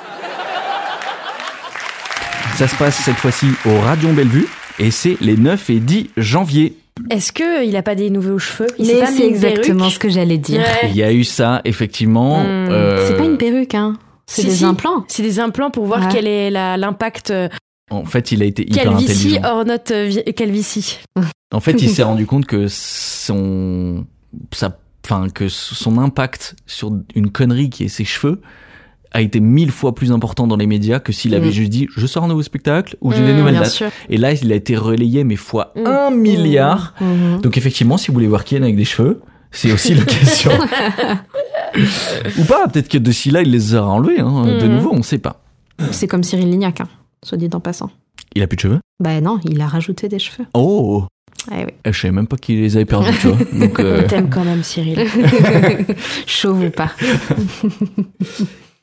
Ça se passe cette fois-ci au Radion Bellevue et c'est les 9 et 10 janvier. Est-ce que il a pas des nouveaux cheveux? C'est exactement ce que j'allais dire. Ouais. Il y a eu ça effectivement. Hmm. euh, C'est pas une perruque, hein. C'est Si, des si. implants. C'est des implants pour voir Ouais. quel est l'impact euh, En fait, il a été hyper calvitie intelligent. hors notre euh, vi- calvitie. En fait, il s'est rendu compte que son, sa, enfin, que son impact sur une connerie qui est ses cheveux a été mille fois plus important dans les médias que s'il avait Mm. juste dit je sors un nouveau spectacle ou j'ai des Mm, nouvelles dates. sûr. Et là, il a été relayé mais fois Mm. un milliard. Donc effectivement, si vous voulez voir Kian avec des cheveux, c'est aussi l'occasion. Ou pas, peut-être que d'ici là, il les aura enlevés. Hein. De nouveau, on sait pas. C'est comme Cyril Lignac, hein, soit dit en passant. Il a plus de cheveux? Bah non, il a rajouté des cheveux. Oh Ah oui. Je savais même pas qu'il les avait perdus, tu vois. Donc, euh, On t'aime quand même, Cyril. Chauve ou pas.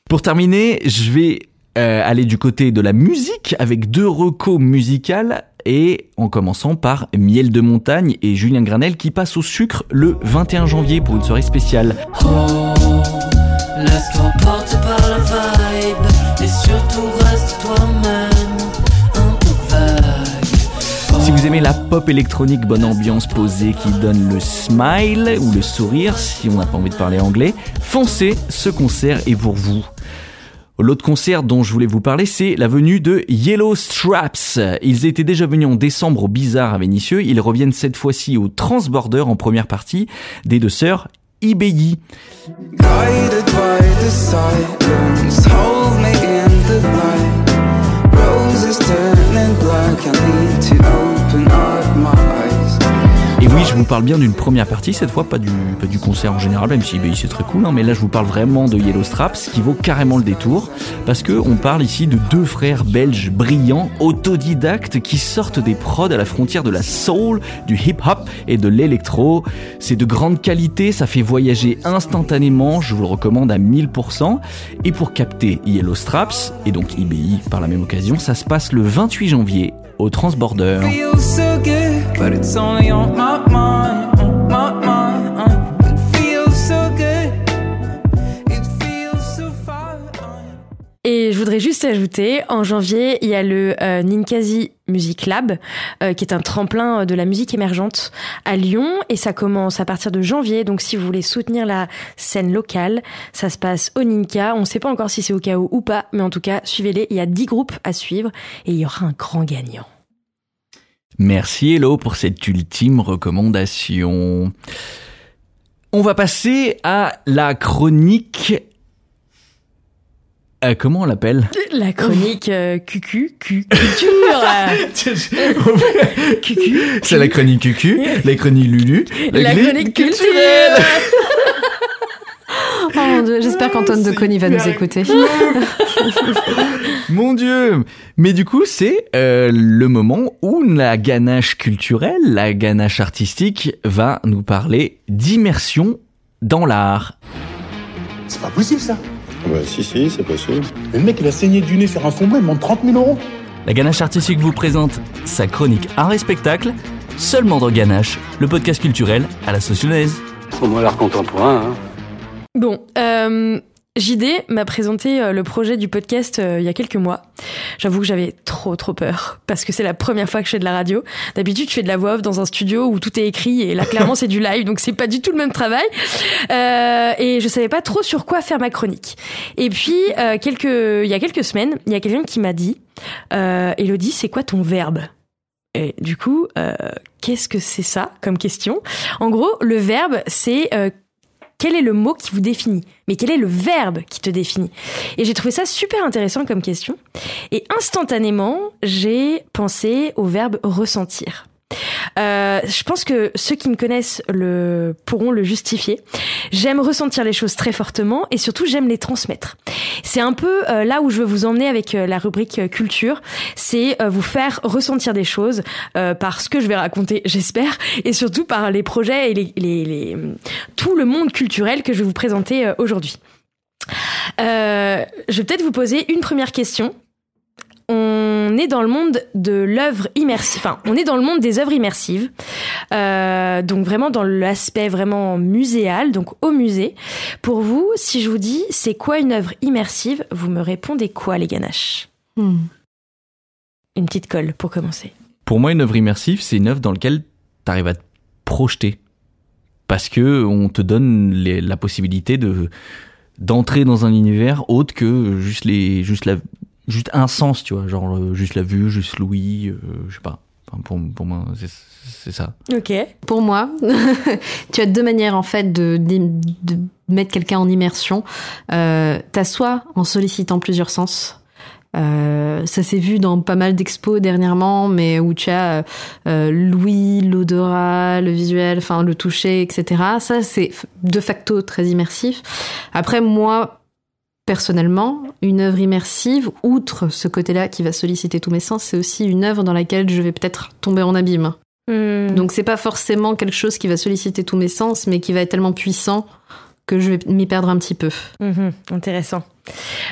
Pour terminer, je vais euh, aller du côté de la musique avec deux recos musicales et en commençant par Miel de montagne et Julien Granel qui passe au sucre le 21 janvier pour une soirée spéciale. Laisse-toi porter par la vibe et surtout reste toi-même Si vous aimez la pop électronique, bonne ambiance posée qui donne le smile ou le sourire si on n'a pas envie de parler anglais, foncez, ce concert est pour vous. L'autre concert dont je voulais vous parler, c'est la venue de Yellow Straps. Ils étaient déjà venus en décembre au Bizarre à Vénissieux. Ils reviennent cette fois-ci au Transborder en première partie des deux sœurs IBI. Vous parle bien d'une première partie, cette fois pas du, pas du concert en général, même si bah, c'est très cool, hein, mais là je vous parle vraiment de Yellow Straps, qui vaut carrément le détour, parce que on parle ici de deux frères belges brillants, autodidactes, qui sortent des prods à la frontière de la soul, du hip-hop et de l'électro. C'est de grande qualité, ça fait voyager instantanément, je vous le recommande à 1000%. Et pour capter Yellow Straps, et donc IBI par la même occasion, ça se passe le 28 janvier au Transborder. Et je voudrais juste ajouter, en janvier, il y a le euh, Ninkasi Music Lab, euh, qui est un tremplin de la musique émergente à Lyon, et ça commence à partir de janvier. Donc, si vous voulez soutenir la scène locale, ça se passe au Ninka. On ne sait pas encore si c'est au KO ou pas, mais en tout cas, suivez-les. Il y a 10 groupes à suivre, et il y aura un grand gagnant. Merci Hello pour cette ultime recommandation. On va passer à la chronique. Euh, comment on l'appelle? La chronique euh, culture. C'est la chronique QQ, la chronique Lulu, La chronique chronique culturelle. Oh mon dieu, j'espère qu'Antoine de Conny va nous écouter. Mon Dieu Mais du coup, c'est euh, le moment où la ganache culturelle, la ganache artistique, va nous parler d'immersion dans l'art. C'est pas possible ça Bah si, si, c'est possible. Le mec il a saigné du nez sur un fond blanc, il demande 30 000 euros La ganache artistique vous présente sa chronique art et spectacle, seulement dans Ganache, le podcast culturel à la sociolaise. Au moins l'art contemporain. Hein. Bon, euh, JD m'a présenté euh, le projet du podcast euh, il y a quelques mois. J'avoue que j'avais trop trop peur parce que c'est la première fois que je fais de la radio. D'habitude, je fais de la voix off dans un studio où tout est écrit et là clairement c'est du live, donc c'est pas du tout le même travail. Euh, et je savais pas trop sur quoi faire ma chronique. Et puis euh, quelques, il y a quelques semaines, il y a quelqu'un qui m'a dit, euh, Elodie, c'est quoi ton verbe? Et du coup, euh, qu'est-ce que c'est ça comme question? En gros, le verbe, c'est quel est le mot qui vous définit Mais quel est le verbe qui te définit Et j'ai trouvé ça super intéressant comme question. Et instantanément, j'ai pensé au verbe ressentir. Euh, je pense que ceux qui me connaissent le pourront le justifier. J'aime ressentir les choses très fortement et surtout j'aime les transmettre. C'est un peu euh, là où je veux vous emmener avec euh, la rubrique culture, c'est vous faire ressentir des choses par ce que je vais raconter, j'espère, et surtout par les projets et les- tout le monde culturel que je vais vous présenter aujourd'hui. Je vais peut-être vous poser une première question on est dans le monde de l'œuvre immersive, enfin, on est dans le monde des œuvres immersives, Euh, donc vraiment dans l'aspect vraiment muséal, donc au musée. Pour vous, si je vous dis c'est quoi une œuvre immersive, vous me répondez quoi, les ganaches? Hmm. Une petite colle pour commencer. Pour moi, une œuvre immersive, c'est une œuvre dans laquelle tu arrives à te projeter. Parce que on te donne les- la possibilité de d'entrer dans un univers autre que juste les juste la juste un sens, tu vois, genre euh, juste la vue, juste l'ouïe, euh, je sais pas. Enfin, pour, pour moi, c'est c'est ça. Ok. Pour moi, tu as deux manières en fait de, de, de mettre quelqu'un en immersion. Euh, T'as soit en sollicitant plusieurs sens. Euh, ça s'est vu dans pas mal d'expos dernièrement, mais où tu as euh, l'ouïe, l'odorat, le visuel, enfin le toucher, etc. Ça, c'est de facto très immersif. Après, moi, personnellement, une œuvre immersive, outre ce côté-là qui va solliciter tous mes sens, c'est aussi une œuvre dans laquelle je vais peut-être tomber en abîme. Hmm. Donc c'est pas forcément quelque chose qui va solliciter tous mes sens, mais qui va être tellement puissant que je vais m'y perdre un petit peu. Mhm, intéressant.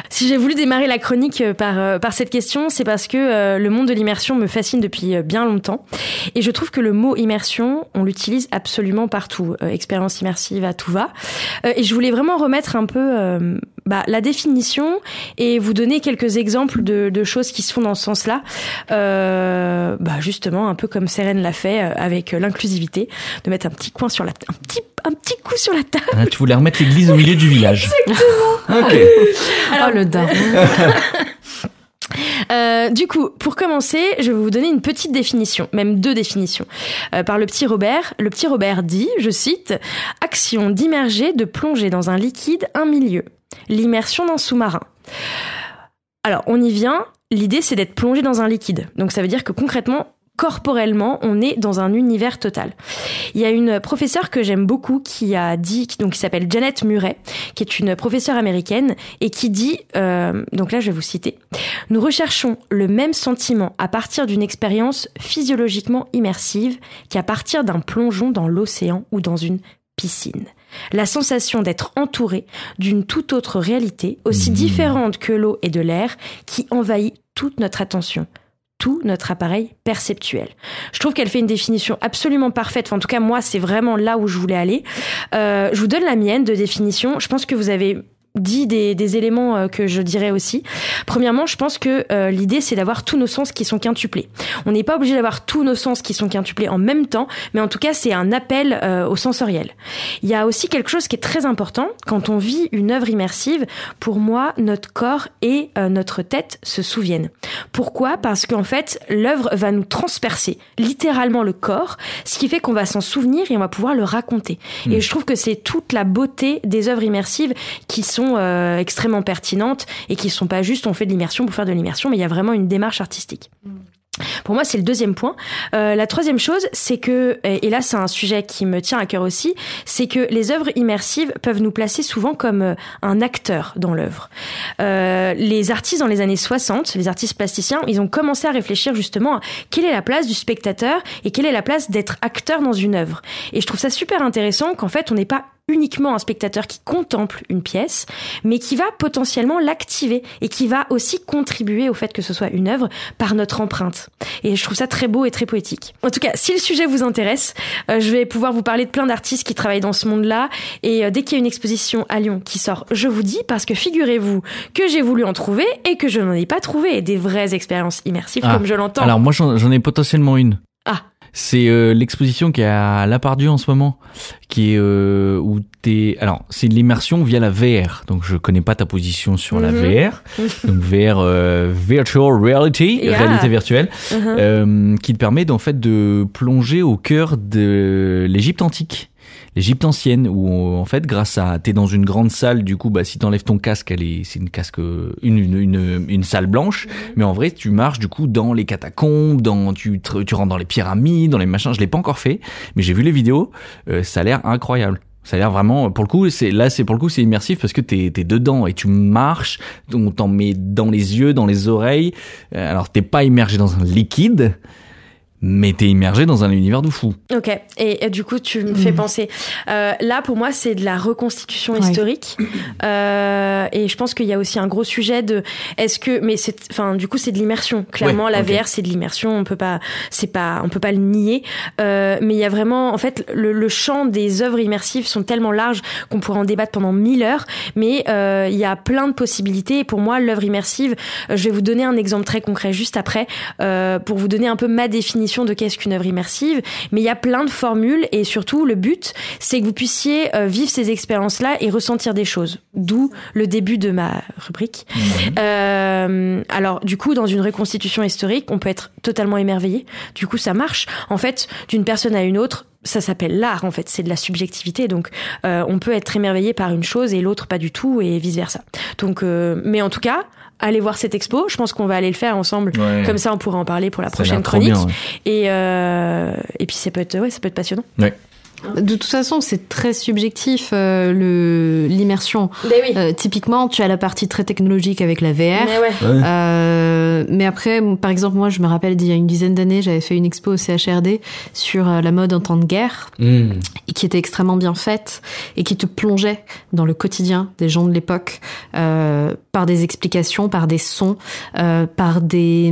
Si j'ai voulu démarrer la chronique euh, par, euh, par cette question, c'est parce que euh, le monde de l'immersion me fascine depuis bien longtemps. Et je trouve que le mot immersion, on l'utilise absolument partout. Euh, expérience immersive à tout va. Euh, et je voulais vraiment remettre un peu bah, la définition et vous donner quelques exemples de, de choses qui se font dans ce sens-là. Bah, justement, un peu comme Seren l'a fait avec l'inclusivité, de mettre un petit coin sur la, un petit, un petit coup sur la table. Ah, tu voulais remettre l'église au milieu du village. Exactement. Ok. Alors, oh le daron. Euh, du coup, pour commencer, je vais vous donner une petite définition, même deux définitions, euh, par le petit Robert. Le petit Robert dit, je cite, action d'immerger, de plonger dans un liquide, un milieu. L'immersion d'un sous-marin. Alors, on y vient. l'idée c'est d'être plongé dans un liquide. Donc ça veut dire que concrètement, corporellement, on est dans un univers total. Il y a une professeure que j'aime beaucoup qui a dit, donc qui s'appelle Janet Murray, qui est une professeure américaine et qui dit, euh, donc là je vais vous citer, nous recherchons le même sentiment à partir d'une expérience physiologiquement immersive qu'à partir d'un plongeon dans l'océan ou dans une piscine. La sensation d'être entouré d'une toute autre réalité, aussi différente que l'eau et de l'air, qui envahit toute notre attention tout notre appareil perceptuel. Je trouve qu'elle fait une définition absolument parfaite. En tout cas, moi, c'est vraiment là où je voulais aller. Euh, je vous donne la mienne de définition. Je pense que vous avez dit des, des éléments euh, que je dirais aussi. Premièrement, je pense que euh, l'idée c'est d'avoir tous nos sens qui sont quintuplés. On n'est pas obligé d'avoir tous nos sens qui sont quintuplés en même temps, mais en tout cas c'est un appel euh, au sensoriel. Il y a aussi quelque chose qui est très important quand on vit une œuvre immersive. Pour moi, notre corps et euh, notre tête se souviennent. Pourquoi? Parce qu'en fait, l'œuvre va nous transpercer littéralement le corps, ce qui fait qu'on va s'en souvenir et on va pouvoir le raconter. Et je trouve que c'est toute la beauté des œuvres immersives qui sont euh, extrêmement pertinentes et qui sont pas juste on fait de l'immersion pour faire de l'immersion, mais il y a vraiment une démarche artistique. Pour moi, c'est le deuxième point. Euh, la troisième chose, c'est que, et là c'est un sujet qui me tient à cœur aussi, c'est que les œuvres immersives peuvent nous placer souvent comme euh, un acteur dans l'œuvre. Les artistes dans les années 60, les artistes plasticiens, ils ont commencé à réfléchir justement à quelle est la place du spectateur et quelle est la place d'être acteur dans une œuvre. Et je trouve ça super intéressant qu'en fait on n'est pas uniquement un spectateur qui contemple une pièce, mais qui va potentiellement l'activer et qui va aussi contribuer au fait que ce soit une œuvre par notre empreinte. Et je trouve ça très beau et très poétique. En tout cas, si le sujet vous intéresse, euh, je vais pouvoir vous parler de plein d'artistes qui travaillent dans ce monde-là. Et euh, dès qu'il y a une exposition à Lyon qui sort, je vous dis, parce que figurez-vous que j'ai voulu en trouver et que je n'en ai pas trouvé des vraies expériences immersives Ah, comme je l'entends. Alors moi j'en j'en ai potentiellement une. C'est euh, l'exposition qui est à La Pardieu en ce moment, qui est euh, où t'es. Alors c'est l'immersion via la VR, donc je connais pas ta position sur la Mhm. VR. donc VR, euh, virtual reality, Yeah. réalité virtuelle, euh, qui te permet en fait de plonger au cœur de l'Égypte antique. L'Égypte ancienne, où en fait, grâce à, t'es dans une grande salle, du coup, bah si t'enlèves ton casque, elle est, c'est une casque, une, une, une, une salle blanche, mais en vrai, tu marches du coup dans les catacombes, dans, tu, tu rentres dans les pyramides, dans les machins. Je l'ai pas encore fait, mais j'ai vu les vidéos, euh, ça a l'air incroyable. Ça a l'air vraiment, pour le coup, c'est là, c'est pour le coup, c'est immersif parce que t'es es dedans et tu marches, on t'en met dans les yeux, dans les oreilles. Euh, Alors t'es pas immergé dans un liquide, mais t'es immergé dans un univers de fou. Ok, et, et du coup, tu me fais Mhm. penser. Euh, là, pour moi, c'est de la reconstitution Ouais. historique, Euh, et je pense qu'il y a aussi un gros sujet de est-ce que, mais c'est, enfin, du coup, c'est de l'immersion. Clairement, Ouais, la. VR, c'est de l'immersion. On peut pas, c'est pas, on peut pas le nier. Euh, mais il y a vraiment, en fait, le, le champ des œuvres immersives sont tellement larges qu'on pourrait en débattre pendant mille heures. Mais euh, il y a plein de possibilités. Et pour moi, l'œuvre immersive, je vais vous donner un exemple très concret juste après euh, pour vous donner un peu ma définition de qu'est-ce qu'une œuvre immersive. Mais il y a plein de formules et surtout le but, c'est que vous puissiez euh, vivre ces expériences-là et ressentir des choses. D'où le début de ma rubrique. Euh, alors du coup, dans une reconstitution historique, on peut être totalement émerveillé. Du coup, ça marche. En fait, d'une personne à une autre. Ça s'appelle l'art en fait, c'est de la subjectivité. Donc euh, on peut être émerveillé par une chose et l'autre pas du tout et vice versa. Donc, euh, mais en tout cas, allez voir cette expo. Je pense qu'on va aller le faire ensemble. Ouais. Comme ça, on pourra en parler pour la prochaine chronique. bien, ouais. Et euh, et puis ça peut être ouais, ça peut être passionnant. Ouais. De toute façon, c'est très subjectif euh, le l'immersion. Ben oui. Euh, typiquement, tu as la partie très technologique avec la VR. Mais ouais. Euh, mais après, par exemple, moi, je me rappelle d'il y a une dizaine d'années, j'avais fait une expo au CHRD sur euh, la mode en temps de guerre et qui était extrêmement bien faite et qui te plongeait dans le quotidien des gens de l'époque euh, par des explications, par des sons, euh, par des,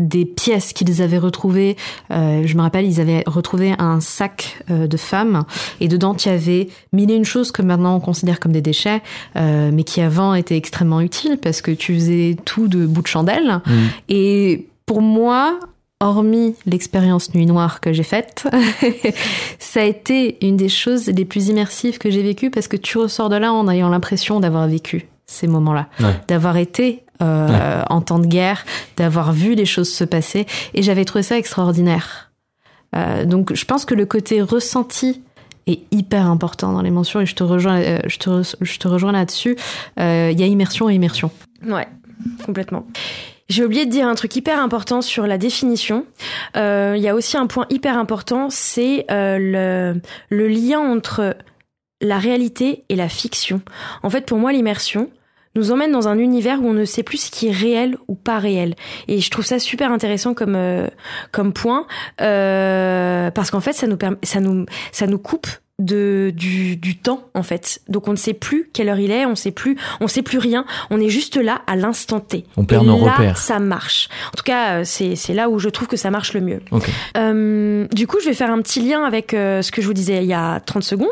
des pièces qu'ils avaient retrouvées. Euh, je me rappelle, ils avaient retrouvé un sac euh, de femmes et dedans, tu avais mille et une choses que maintenant on considère comme des déchets, euh, mais qui avant étaient extrêmement utiles parce que tu faisais tout de bout de chandelle. Et pour moi, hormis l'expérience Nuit Noire que j'ai faite, ça a été une des choses les plus immersives que j'ai vécues parce que tu ressors de là en ayant l'impression d'avoir vécu ces moments-là, Ouais. d'avoir été euh, en temps de guerre, d'avoir vu les choses se passer, et j'avais trouvé ça extraordinaire. Euh, donc je pense que le côté ressenti est hyper important dans les mentions et je te rejoins, euh, je te, rejoins là-dessus. Euh, Il y a immersion et immersion. Ouais, complètement. J'ai oublié de dire un truc hyper important sur la définition. Euh, Il y a aussi un point hyper important, c'est euh, le lien entre la réalité et la fiction. En fait, pour moi, l'immersion nous emmène dans un univers où on ne sait plus ce qui est réel ou pas réel. Et je trouve ça super intéressant comme euh, comme point euh, parce qu'en fait, ça nous ça nous ça nous coupe de du, du temps en fait. Donc on ne sait plus quelle heure il est, on sait plus, on sait plus rien. On est juste là à l'instant T. On perd Et nos là, repères. Ça marche. En tout cas, euh, c'est là où je trouve que ça marche le mieux. Euh, du coup, je vais faire un petit lien avec euh, ce que je vous disais il y a 30 secondes.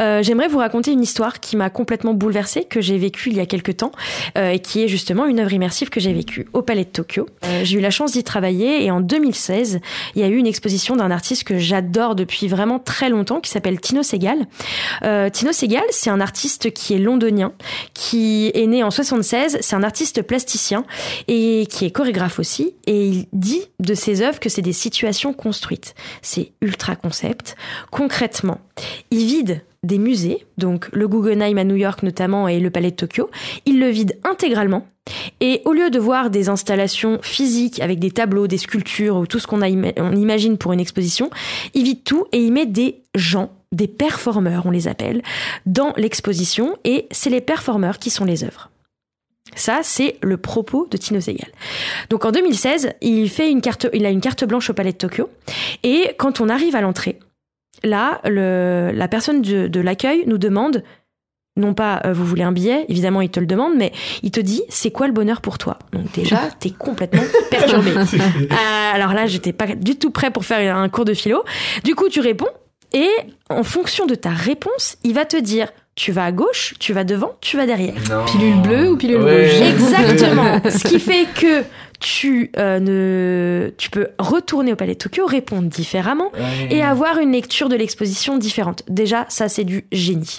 Euh, J'aimerais vous raconter une histoire qui m'a complètement bouleversée, que j'ai vécue il y a quelques temps, et qui est justement une œuvre immersive que j'ai vécue au Palais de Tokyo. J'ai eu la chance d'y travailler, et en 2016, il y a eu une exposition d'un artiste que j'adore depuis vraiment très longtemps, qui s'appelle Tino Segal. Euh, Tino Segal, c'est un artiste qui est londonien, qui est né en 76. C'est un artiste plasticien et qui est chorégraphe aussi. Et il dit de ses œuvres que c'est des situations construites. C'est ultra concept. Concrètement, il vide des musées, donc le Guggenheim à New York notamment et le Palais de Tokyo. Il le vide intégralement. Et au lieu de voir des installations physiques avec des tableaux, des sculptures ou tout ce qu'on on imagine pour une exposition, il vide tout et il met des gens, des performeurs, on les appelle, dans l'exposition et c'est les performeurs qui sont les œuvres. Ça, c'est le propos de Tino Segal. Donc en 2016, il fait une carte, il a une carte blanche au Palais de Tokyo et quand on arrive à l'entrée, là, le, la personne de, de l'accueil nous demande non pas euh, vous voulez un billet, évidemment il te le demande, mais il te dit c'est quoi le bonheur pour toi? Donc déjà t'es complètement perturbé. Euh, alors là j'étais pas du tout prêt pour faire un cours de philo. Du coup tu réponds et en fonction de ta réponse il va te dire tu vas à gauche, tu vas devant, tu vas derrière. Pilule bleue ou pilule Ouais. rouge Exactement. Ce qui fait que tu euh, ne, tu peux retourner au Palais de Tokyo, répondre différemment et avoir une lecture de l'exposition différente. Déjà, ça c'est du génie.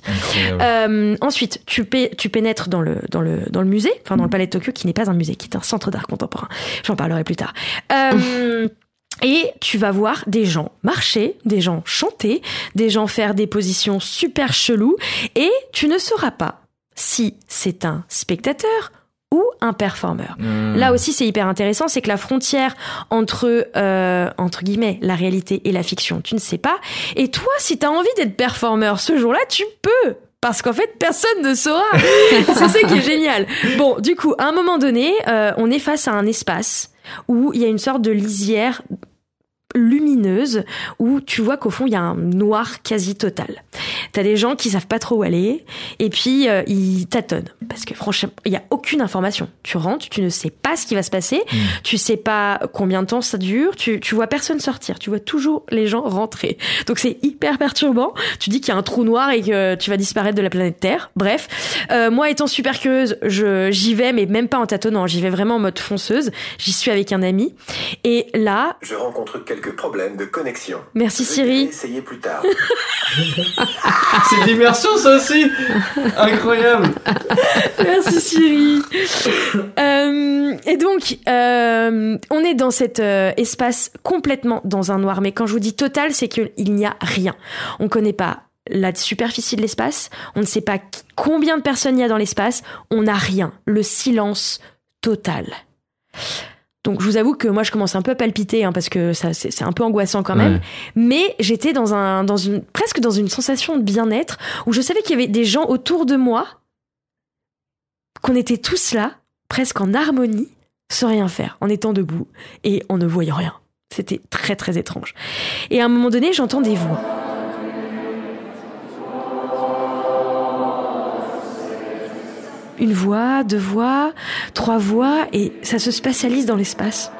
Euh, ensuite, tu, pé- tu pénètres dans le, dans, le, dans le musée, enfin dans le Palais de Tokyo, qui n'est pas un musée, qui est un centre d'art contemporain. J'en parlerai plus tard. Euh, et tu vas voir des gens marcher, des gens chanter, des gens faire des positions super cheloues, et tu ne sauras pas si c'est un spectateur ou un performeur. Là aussi, c'est hyper intéressant, c'est que la frontière entre euh, entre guillemets la réalité et la fiction, tu ne sais pas. Et toi, si tu as envie d'être performeur ce jour-là, tu peux. Parce qu'en fait, personne ne saura. c'est ça qui est génial. Bon, du coup, à un moment donné, euh, on est face à un espace où il y a une sorte de lisière lumineuse où tu vois qu'au fond il y a un noir quasi total. T'as des gens qui savent pas trop où aller et puis euh, ils tâtonnent parce que franchement il y a aucune information. Tu rentres, tu ne sais pas ce qui va se passer, tu sais pas combien de temps ça dure, tu, tu vois personne sortir, tu vois toujours les gens rentrer. Donc c'est hyper perturbant. Tu dis qu'il y a un trou noir et que tu vas disparaître de la planète Terre. Bref, Euh, moi étant super curieuse, je j'y vais mais même pas en tâtonnant, j'y vais vraiment en mode fonceuse. J'y suis avec un ami et là Je rencontre quelques problèmes de connexion. Merci, Je Siri. vais essayer plus tard. C'est de l'immersion ça aussi Incroyable Merci Siri. Euh, et donc, euh, on est dans cet euh, espace complètement dans un noir. Mais quand je vous dis total, c'est qu'il n'y a rien. On connaît pas la superficie de l'espace. On ne sait pas combien de personnes il y a dans l'espace. On n'a rien. Le silence total. Donc je vous avoue que moi je commence un peu à palpiter hein, parce que ça c'est un peu angoissant quand même. Ouais. Mais j'étais dans un dans une presque dans une sensation de bien-être où je savais qu'il y avait des gens autour de moi qu'on était tous là, presque en harmonie, sans rien faire, en étant debout et en ne voyant rien. C'était très très étrange. Et à un moment donné, j'entends des voix. Une voix, deux voix, trois voix, et ça se spatialise dans l'espace.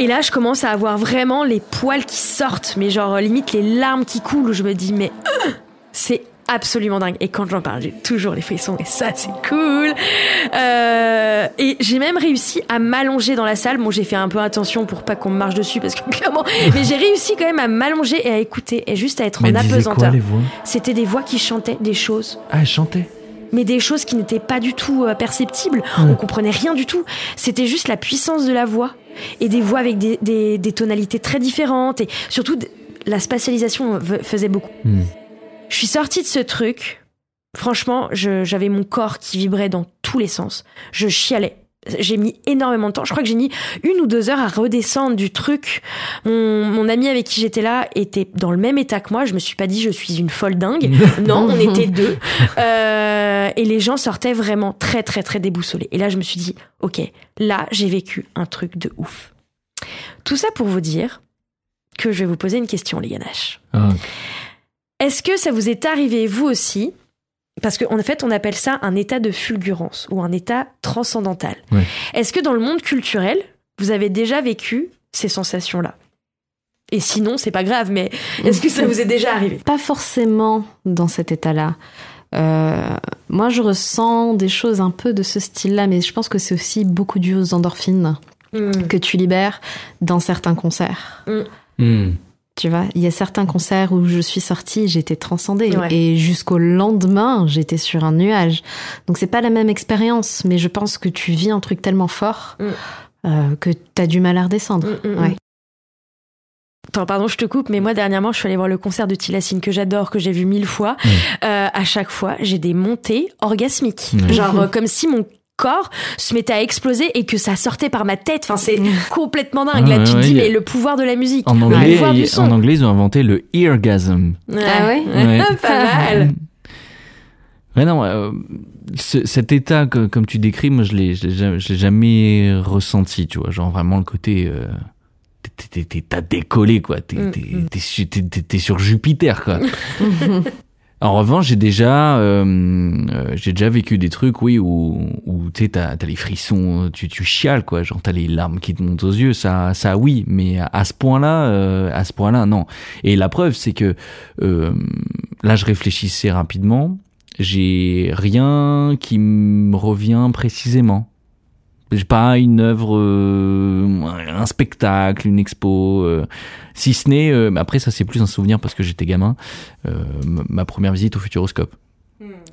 Et là, je commence à avoir vraiment les poils qui sortent, mais genre limite les larmes qui coulent, où je me dis, mais euh, c'est absolument dingue. Et quand j'en parle, j'ai toujours les frissons, et ça, c'est cool. Euh, et j'ai même réussi à m'allonger dans la salle. Bon, j'ai fait un peu attention pour pas qu'on me marche dessus, parce que clairement, mais j'ai réussi quand même à m'allonger et à écouter, et juste à être Mais en elles apesanteur. C'était des voix qui chantaient des choses Ah, elle chantait mais des choses qui n'étaient pas du tout euh, perceptibles. On comprenait rien du tout. C'était juste la puissance de la voix et des voix avec des, des, des tonalités très différentes et surtout la spatialisation v- faisait beaucoup. Je suis sortie de ce truc. Franchement, j'avais mon corps qui vibrait dans tous les sens. Je chialais. J'ai mis énormément de temps. Je crois que j'ai mis une ou deux heures à redescendre du truc. Mon, mon ami avec qui j'étais là était dans le même état que moi. Je me suis pas dit je suis une folle dingue. non, on était deux. Euh, et les gens sortaient vraiment très très très déboussolés. Et là, je me suis dit, ok, là, j'ai vécu un truc de ouf. Tout ça pour vous dire que je vais vous poser une question, les. Ah. Est-ce que ça vous est arrivé, vous aussi Parce qu'en fait, on appelle ça un état de fulgurance ou un état transcendantal. Est-ce que dans le monde culturel, vous avez déjà vécu ces sensations-là? Et sinon, c'est pas grave, mais est-ce que ça vous est déjà arrivé? Pas forcément dans cet état-là. Euh, moi, je ressens des choses un peu de ce style-là, mais je pense que c'est aussi beaucoup dû aux endorphines Mm. que tu libères dans certains concerts. Hmm. Tu vois, il y a certains concerts où je suis sortie, j'étais transcendée. Ouais. Et jusqu'au lendemain, j'étais sur un nuage. Donc c'est pas la même expérience, mais je pense que tu vis un truc tellement fort Mm. euh, que t'as du mal à redescendre. Mm, mm, Ouais. Attends, pardon, je te coupe, mais moi dernièrement, je suis allée voir le concert de Tilassine que j'adore, que j'ai vu mille fois. Euh, à chaque fois, j'ai des montées orgasmiques, genre euh, comme si mon corps se mettait à exploser et que ça sortait par ma tête. Enfin, c'est complètement dingue. Là, Ouais, tu te dis, il mais le pouvoir de la musique, En le anglais, en anglais, ils ont inventé le eargasm. Ah ouais? Ouais. Pas mal. Ouais, non, euh, ce- cet état que, comme tu décris, moi je l'ai, je l'ai ja- je l'ai jamais ressenti, tu vois, genre vraiment le côté, euh, t'es- t'es- t'es- t'as décollé quoi, t'es, Mm, t'es, t'es su- t'es- t'es- t'es sur Jupiter quoi. En revanche, j'ai déjà, euh, euh, j'ai déjà vécu des trucs, oui, où, où tu t'as, les frissons, tu, tu chiales, quoi, genre t'as les larmes qui te montent aux yeux, ça, ça, oui, mais à, ce point-là, euh, à ce point-là, non. Et la preuve, c'est que là, je réfléchissais rapidement, j'ai rien qui me revient précisément. J'ai pas une œuvre, euh, un spectacle, une expo, euh, si ce n'est, euh, après ça c'est plus un souvenir parce que j'étais gamin, ma première visite au Futuroscope.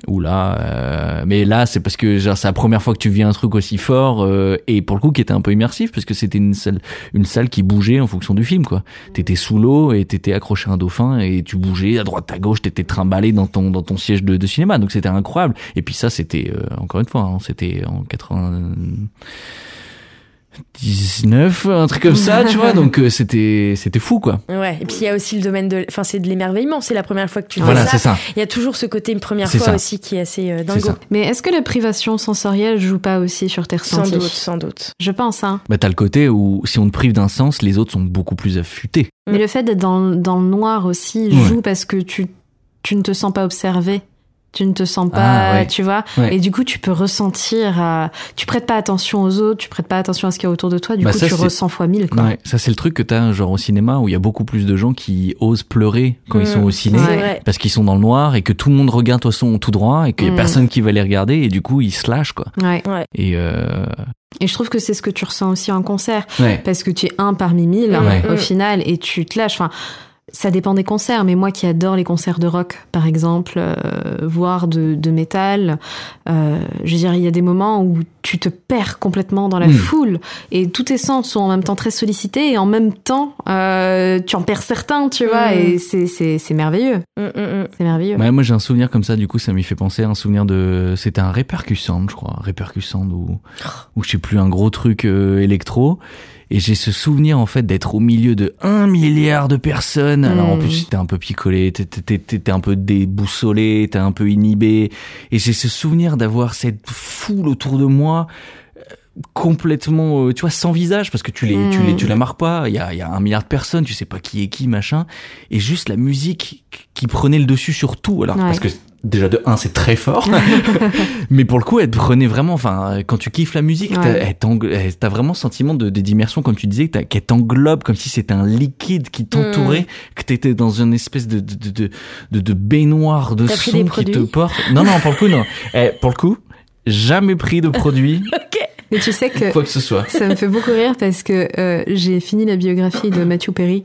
Où là, euh, mais là c'est parce que c'est la première fois que tu vis un truc aussi fort euh, et pour le coup qui était un peu immersif parce que c'était une salle, une salle qui bougeait en fonction du film quoi. T'étais sous l'eau et t'étais accroché à un dauphin et tu bougeais à droite à gauche, t'étais trimballé dans ton dans ton siège de, de cinéma donc c'était incroyable. Et puis ça c'était euh, encore une fois, hein, c'était en 80 19, un truc comme ça, tu vois. Donc euh, c'était c'était fou quoi. Ouais, et puis il y a aussi le domaine de, enfin c'est de l'émerveillement, c'est la première fois que tu Voilà, fais c'est ça. Il y a toujours ce côté une première fois ça. aussi qui est assez euh, dingo. Mais est-ce que la privation sensorielle joue pas aussi sur tes Sans ressentis? doute, sans doute. Je pense, hein. Bah t'as le côté où si on te prive d'un sens, les autres sont beaucoup plus affûtés. Mais le fait d'être dans, dans le noir aussi Ouais. joue parce que tu, tu ne te sens pas observé. Tu ne te sens pas, Ah, ouais. tu vois. Ouais. Et du coup, tu peux ressentir. euh, tu prêtes pas attention aux autres, tu prêtes pas attention à ce qu'il y a autour de toi. Du Bah, coup, ça, tu ressens fois mille, quoi. Ouais, ça c'est le truc que t'as genre au cinéma où il y a beaucoup plus de gens qui osent pleurer quand ils sont au ciné Mmh. Parce qu'ils sont dans le noir et que tout le monde regarde de toute façon tout droit et qu'il y a Mm. personne qui va les regarder et du coup ils se lâchent quoi. Ouais. Ouais. Et euh, Et je trouve que c'est ce que tu ressens aussi en concert. ouais. Parce que tu es un parmi mille Ouais. au final et tu te lâches. Enfin, ça dépend des concerts, mais moi qui adore les concerts de rock, par exemple, euh, voire de, de métal, euh, je veux dire, il y a des moments où tu te perds complètement dans la Mm. foule et tous tes sens sont en même temps très sollicités et en même temps, euh, tu en perds certains, tu vois, Mm. et c'est, c'est, c'est merveilleux. C'est merveilleux. Ouais, moi j'ai un souvenir comme ça, du coup ça m'y fait penser à un souvenir de. C'était un répercussant, je crois. Répercussant ou, ou je sais plus, un gros truc euh, électro. Et j'ai ce souvenir en fait d'être au milieu de un milliard de personnes. Alors en Mm. plus t'es un peu picolé, t'es- t'es t'es- t'es un peu déboussolé, t'es un peu inhibé. Et j'ai ce souvenir d'avoir cette foule autour de moi euh, complètement euh, tu vois sans visage parce que tu les tu les tu la marques pas il y a il y a un milliard de personnes tu sais pas qui est qui machin et juste la musique qui prenait le dessus sur tout alors Ouais. parce que déjà de un c'est très fort. Mais pour le coup elle prenait vraiment enfin quand tu kiffes la musique t'as- Ouais. t'as vraiment ce sentiment de d'immersion comme tu disais qu'elle t'englobe comme si c'était un liquide qui t'entourait que t'étais dans une espèce de de de de, de, de baignoire de son qui te porte. Non non pour le coup non. Eh, pour le coup jamais pris de produit Mais tu sais que quoi que ce soit Ça me fait beaucoup rire parce que euh, j'ai fini la biographie de Matthew Perry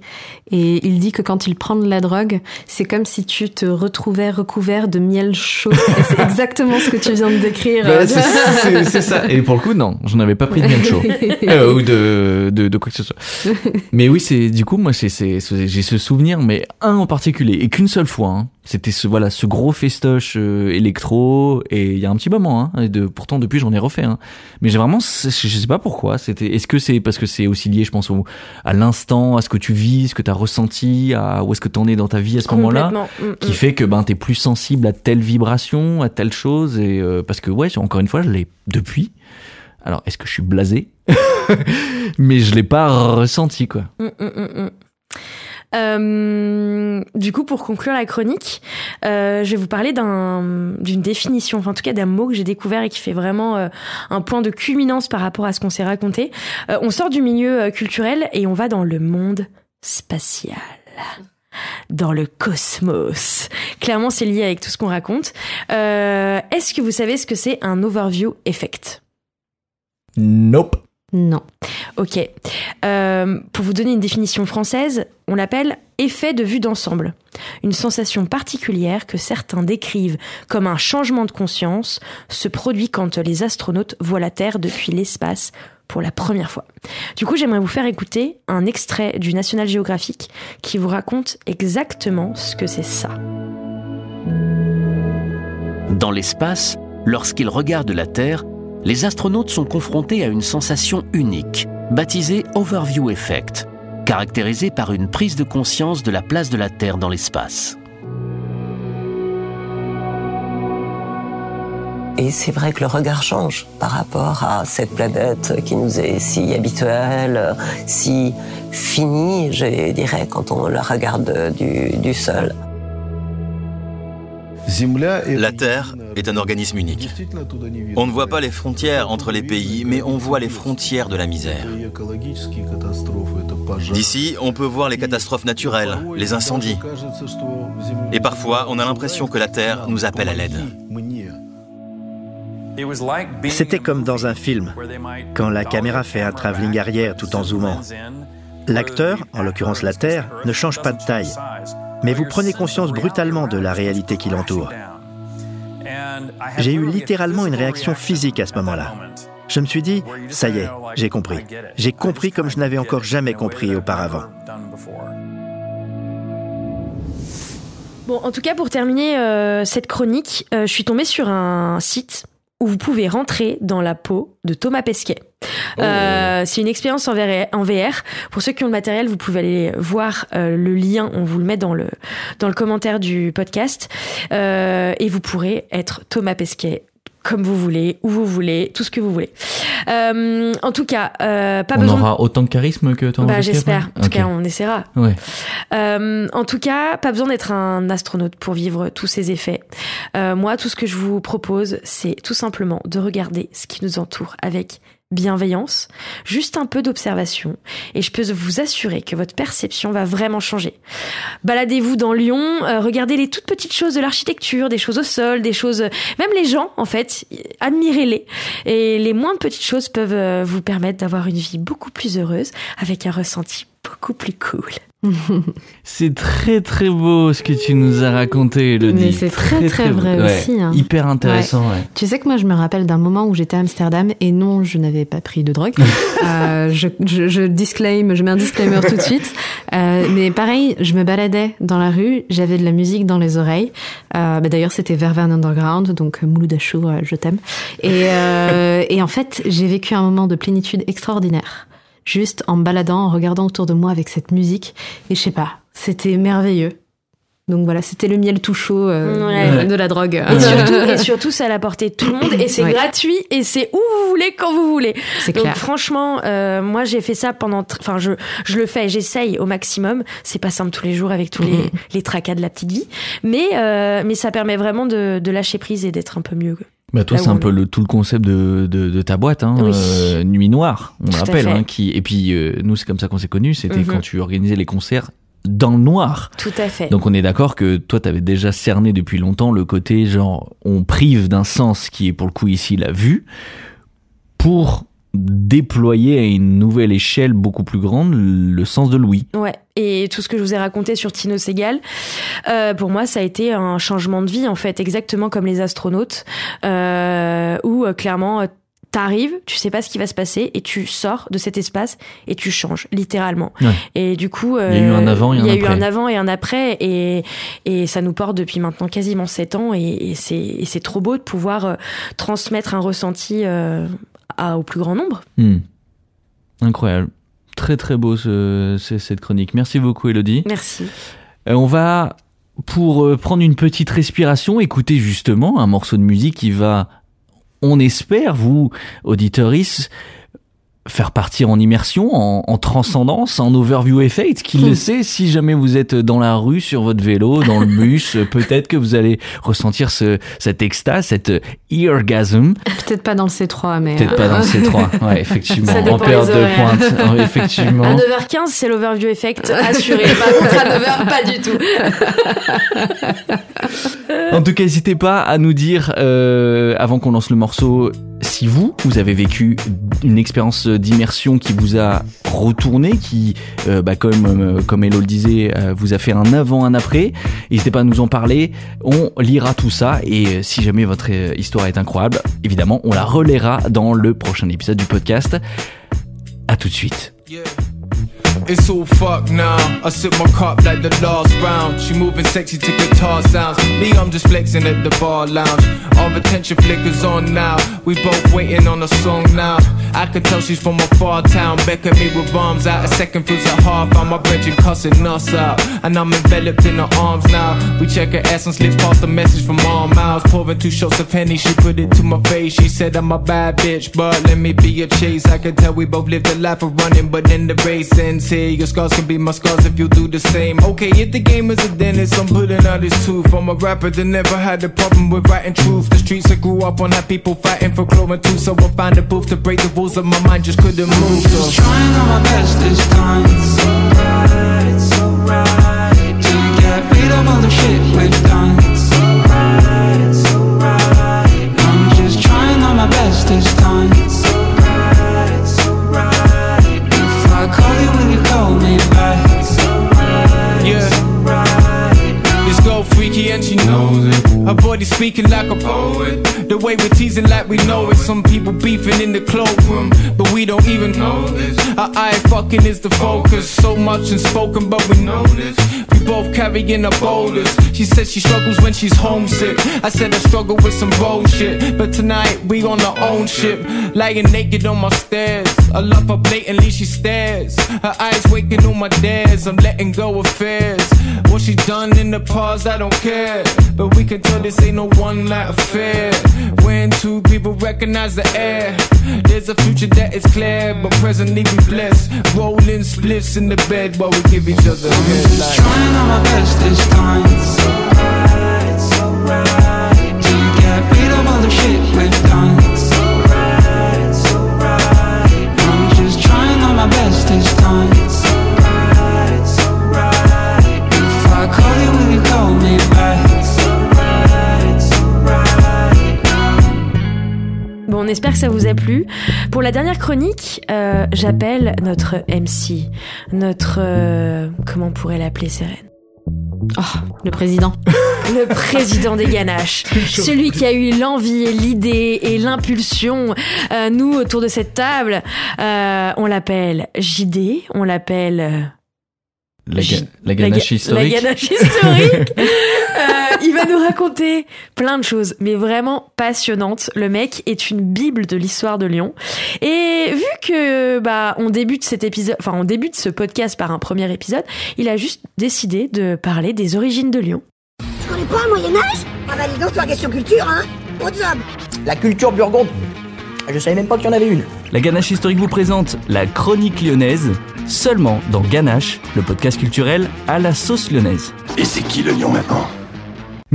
et il dit que quand il prend de la drogue, c'est comme si tu te retrouvais recouvert de miel chaud. Et c'est exactement ce que tu viens de décrire. Bah, c'est- ça. Et pour le coup, non, je n'avais pas pris de miel chaud. Euh, ou de, de, de quoi que ce soit. Mais oui, c'est du coup, moi, j'ai ce souvenir, mais un en particulier, et qu'une seule fois. hein. C'était ce voilà ce gros festoche euh, électro et il y a un petit moment hein, et de pourtant depuis j'en ai refait hein. mais j'ai vraiment je sais pas pourquoi c'était est-ce que c'est parce que c'est aussi lié je pense au, à l'instant à ce que tu vis ce que tu as ressenti à où est-ce que tu en es dans ta vie à ce moment-là. Mm, qui mm. fait que ben t'es plus sensible à telle vibration à telle chose et euh, parce que ouais encore une fois je l'ai depuis alors est-ce que je suis blasé? Mais je l'ai pas ressenti quoi mm. Euh, du coup, pour conclure la chronique, euh, je vais vous parler d'un- d'une définition, enfin en tout cas d'un mot que j'ai découvert et qui fait vraiment euh, un point de culminance par rapport à ce qu'on s'est raconté. On sort du milieu culturel et on va dans le monde spatial. Dans le cosmos. Clairement, c'est lié avec tout ce qu'on raconte. Est-ce que vous savez ce que c'est un overview effect? Nope Non. Ok. Euh, pour vous donner une définition française, on l'appelle effet de vue d'ensemble. Une sensation particulière que certains décrivent comme un changement de conscience se produit quand les astronautes voient la Terre depuis l'espace pour la première fois. Du coup, j'aimerais vous faire écouter un extrait du National Geographic qui vous raconte exactement ce que c'est ça. Dans l'espace, lorsqu'ils regardent la Terre, les astronautes sont confrontés à une sensation unique, baptisée Overview Effect, caractérisée par une prise de conscience de la place de la Terre dans l'espace. Et c'est vrai que le regard change par rapport à cette planète qui nous est si habituelle, si finie, je dirais, quand on la regarde du, sol. La Terre est un organisme unique. On ne voit pas les frontières entre les pays, mais on voit les frontières de la misère. D'ici, on peut voir les catastrophes naturelles, les incendies. Et parfois, on a l'impression que la Terre nous appelle à l'aide. C'était comme dans un film, quand la caméra fait un travelling arrière tout en zoomant. L'acteur, en l'occurrence la Terre, ne change pas de taille, mais vous prenez conscience brutalement de la réalité qui l'entoure. J'ai eu littéralement une réaction physique à ce moment-là. Je me suis dit, ça y est, j'ai compris. J'ai compris comme je n'avais encore jamais compris auparavant. Bon, en tout cas, pour terminer euh, cette chronique, euh, je suis tombée sur un site où vous pouvez rentrer dans la peau de Thomas Pesquet. Euh, c'est une expérience en VR, en VR. Pour ceux qui ont le matériel, vous pouvez aller voir euh, le lien. On vous le met dans le dans le commentaire du podcast Euh, et vous pourrez être Thomas Pesquet comme vous voulez, où vous voulez, tout ce que vous voulez. Euh, en tout cas, euh, pas on besoin. aura autant de charisme que toi Bah, j'espère. En tout cas, on essaiera. Ouais. Euh, en tout cas, pas besoin d'être un astronaute pour vivre tous ces effets. Euh, moi, tout ce que je vous propose, c'est tout simplement de regarder ce qui nous entoure avec bienveillance, juste un peu d'observation, et je peux vous assurer que votre perception va vraiment changer. Baladez-vous dans Lyon, euh, regardez les toutes petites choses de l'architecture, des choses au sol, des choses, même les gens en fait, admirez-les. Et les moindres petites choses peuvent euh, vous permettre d'avoir une vie beaucoup plus heureuse, avec un ressenti beaucoup plus cool. C'est très très beau ce que tu nous as raconté, Elodie. Mais c'est très, très vrai aussi, hein. Hyper intéressant, ouais. Tu sais que moi, je me rappelle d'un moment où j'étais à Amsterdam et non, je n'avais pas pris de drogue. Euh, je, je, je disclaim, je mets un disclaimer tout de suite. Euh, mais pareil, je me baladais dans la rue, j'avais de la musique dans les oreilles. Euh, bah D'ailleurs, c'était Vervan Underground, donc Mouloud Achour, euh, je t'aime. Et, et en fait, j'ai vécu un moment de plénitude extraordinaire. Juste en me baladant, en regardant autour de moi avec cette musique. Et je sais pas, c'était merveilleux. Donc voilà, c'était le miel tout chaud euh, Ouais. de la drogue. Et surtout, et surtout, c'est à la portée de tout le monde et c'est Ouais. gratuit et c'est où vous voulez quand vous voulez. C'est Donc clair. franchement, euh, moi j'ai fait ça pendant, enfin je je le fais, j'essaye au maximum. C'est pas simple tous les jours avec tous les Mhm. les tracas de la petite vie, mais euh, mais ça permet vraiment de de lâcher prise et d'être un peu mieux. Bah toi Là c'est un peu le tout le concept de, de, de ta boîte hein, Oui. euh, Nuit Noire on l'appelle hein, qui et puis euh, nous c'est comme ça qu'on s'est connus c'était Mhm. quand tu organisais les concerts dans le noir Tout à fait. donc on est d'accord que toi t'avais déjà cerné depuis longtemps le côté genre on prive d'un sens qui est pour le coup ici la vue pour déployer à une nouvelle échelle beaucoup plus grande le sens de l'ouïe Ouais, et tout ce que je vous ai raconté sur Tino Segal, euh, pour moi, ça a été un changement de vie, en fait, exactement comme les astronautes, euh, où euh, clairement, euh, t'arrives, tu sais pas ce qui va se passer et tu sors de cet espace et tu changes littéralement. Ouais. Et du coup, euh, Il y a eu un avant et un il y a eu après. un avant et un après et et ça nous porte depuis maintenant quasiment sept ans et, et c'est et c'est trop beau de pouvoir euh, transmettre un ressenti euh, à, au plus grand nombre. Hmm. Incroyable. Très très beau ce- ce- cette chronique. Merci beaucoup Elodie. Merci. Euh, on va, pour euh, prendre une petite respiration, écouter justement un morceau de musique qui va, on espère, vous, auditeuris, faire partir en immersion, en, en transcendance, en overview effect. Qui le sait, si jamais vous êtes dans la rue, sur votre vélo, dans le bus, euh, peut-être que vous allez ressentir ce, cette extase, cette euh, eargasm. Peut-être pas dans le C3, mais. Peut-être euh, pas dans le C3. Ouais, effectivement. Ça En période de pointe. Ouais, effectivement. À 9h15, c'est l'overview effect assuré. Par contre, à 9h, pas du tout. En tout cas, n'hésitez pas à nous dire, euh, avant qu'on lance le morceau, si vous, vous avez vécu une expérience d'immersion qui vous a retourné, qui, euh, bah, comme, euh, comme Hello le disait, euh, vous a fait un avant, un après. N'hésitez pas à nous en parler. On lira tout ça. Et euh, si jamais votre euh, histoire est incroyable, évidemment, on la relaiera dans le prochain épisode du podcast. À tout de suite. It's all fucked now. I sip my cup like the last round. She moving sexy to guitar sounds. Me, I'm just flexing at the bar lounge. Our attention flickers on now. We both waiting on a song now. I can tell she's from a far town. Beck at me with bombs out. A second feels like half. I'm my brethren cussing us out. And I'm enveloped in her arms now. We check her ass and slips past a message from our mouths. Pouring two shots of Henny, she put it to my face. She said I'm a bad bitch, but let me be a chase. I can tell we both live the life of running, but then the race ends here. Your scars can be my scars if you do the same. Okay, if the game is a dentist, I'm pulling out his tooth. I'm a rapper that never had a problem with writing truth. The streets I grew up on had people fighting for chlorine too, so I found a booth to break the rules of my mind, just couldn't move. So. Trying on my best this time. It's alright, it's alright. To get rid of all the shit we've done. It's alright, it's alright. I'm just trying on my best this time. Freaky and she knows it. Her body speaking like a poet. The way we're teasing like we know it. Some people beefing in the cloakroom, but we don't even know this. Our eye fucking is the focus. So much unspoken, but we know this. We both carrying our boulders. She says she struggles when she's homesick. I said I struggle with some bullshit. But tonight we on our own ship. Lying naked on my stairs. I love her blatantly, she stares. Her eyes waking on my dares. I'm letting go of fears. What she done in the past, I don't care. But we can tell this ain't no one night affair. When two people recognize the air, there's a future that is clear. But presently we blessed. Rolling spliffs in the bed while we give each other head like. Trying my best this time. It's alright, it's alright. To get rid of all the shit we've done. On espère que ça vous a plu. Pour la dernière chronique, euh, j'appelle notre MC, notre euh, comment on pourrait l'appeler, Sérène Oh, le président. Le président des ganaches, celui qui a eu l'envie, et l'idée et l'impulsion. Euh, nous, autour de cette table, on l'appelle JD, on l'appelle La, ga- la ganache ga- historique. La ganache historique. Euh, il va nous raconter plein de choses, mais vraiment passionnantes. Le mec est une bible de l'histoire de Lyon. Et vu que bah on débute cet épisode, enfin on débute ce podcast par un premier épisode, il a juste décidé de parler des origines de Lyon. Tu connais pas le Moyen-Âge Ah bah dis donc, toi, question culture, hein What's up La culture burgonde. Je savais même pas qu'il y en avait une. La Ganache historique vous présente la chronique lyonnaise, seulement dans Ganache, le podcast culturel à la sauce lyonnaise. Et c'est qui le lion maintenant?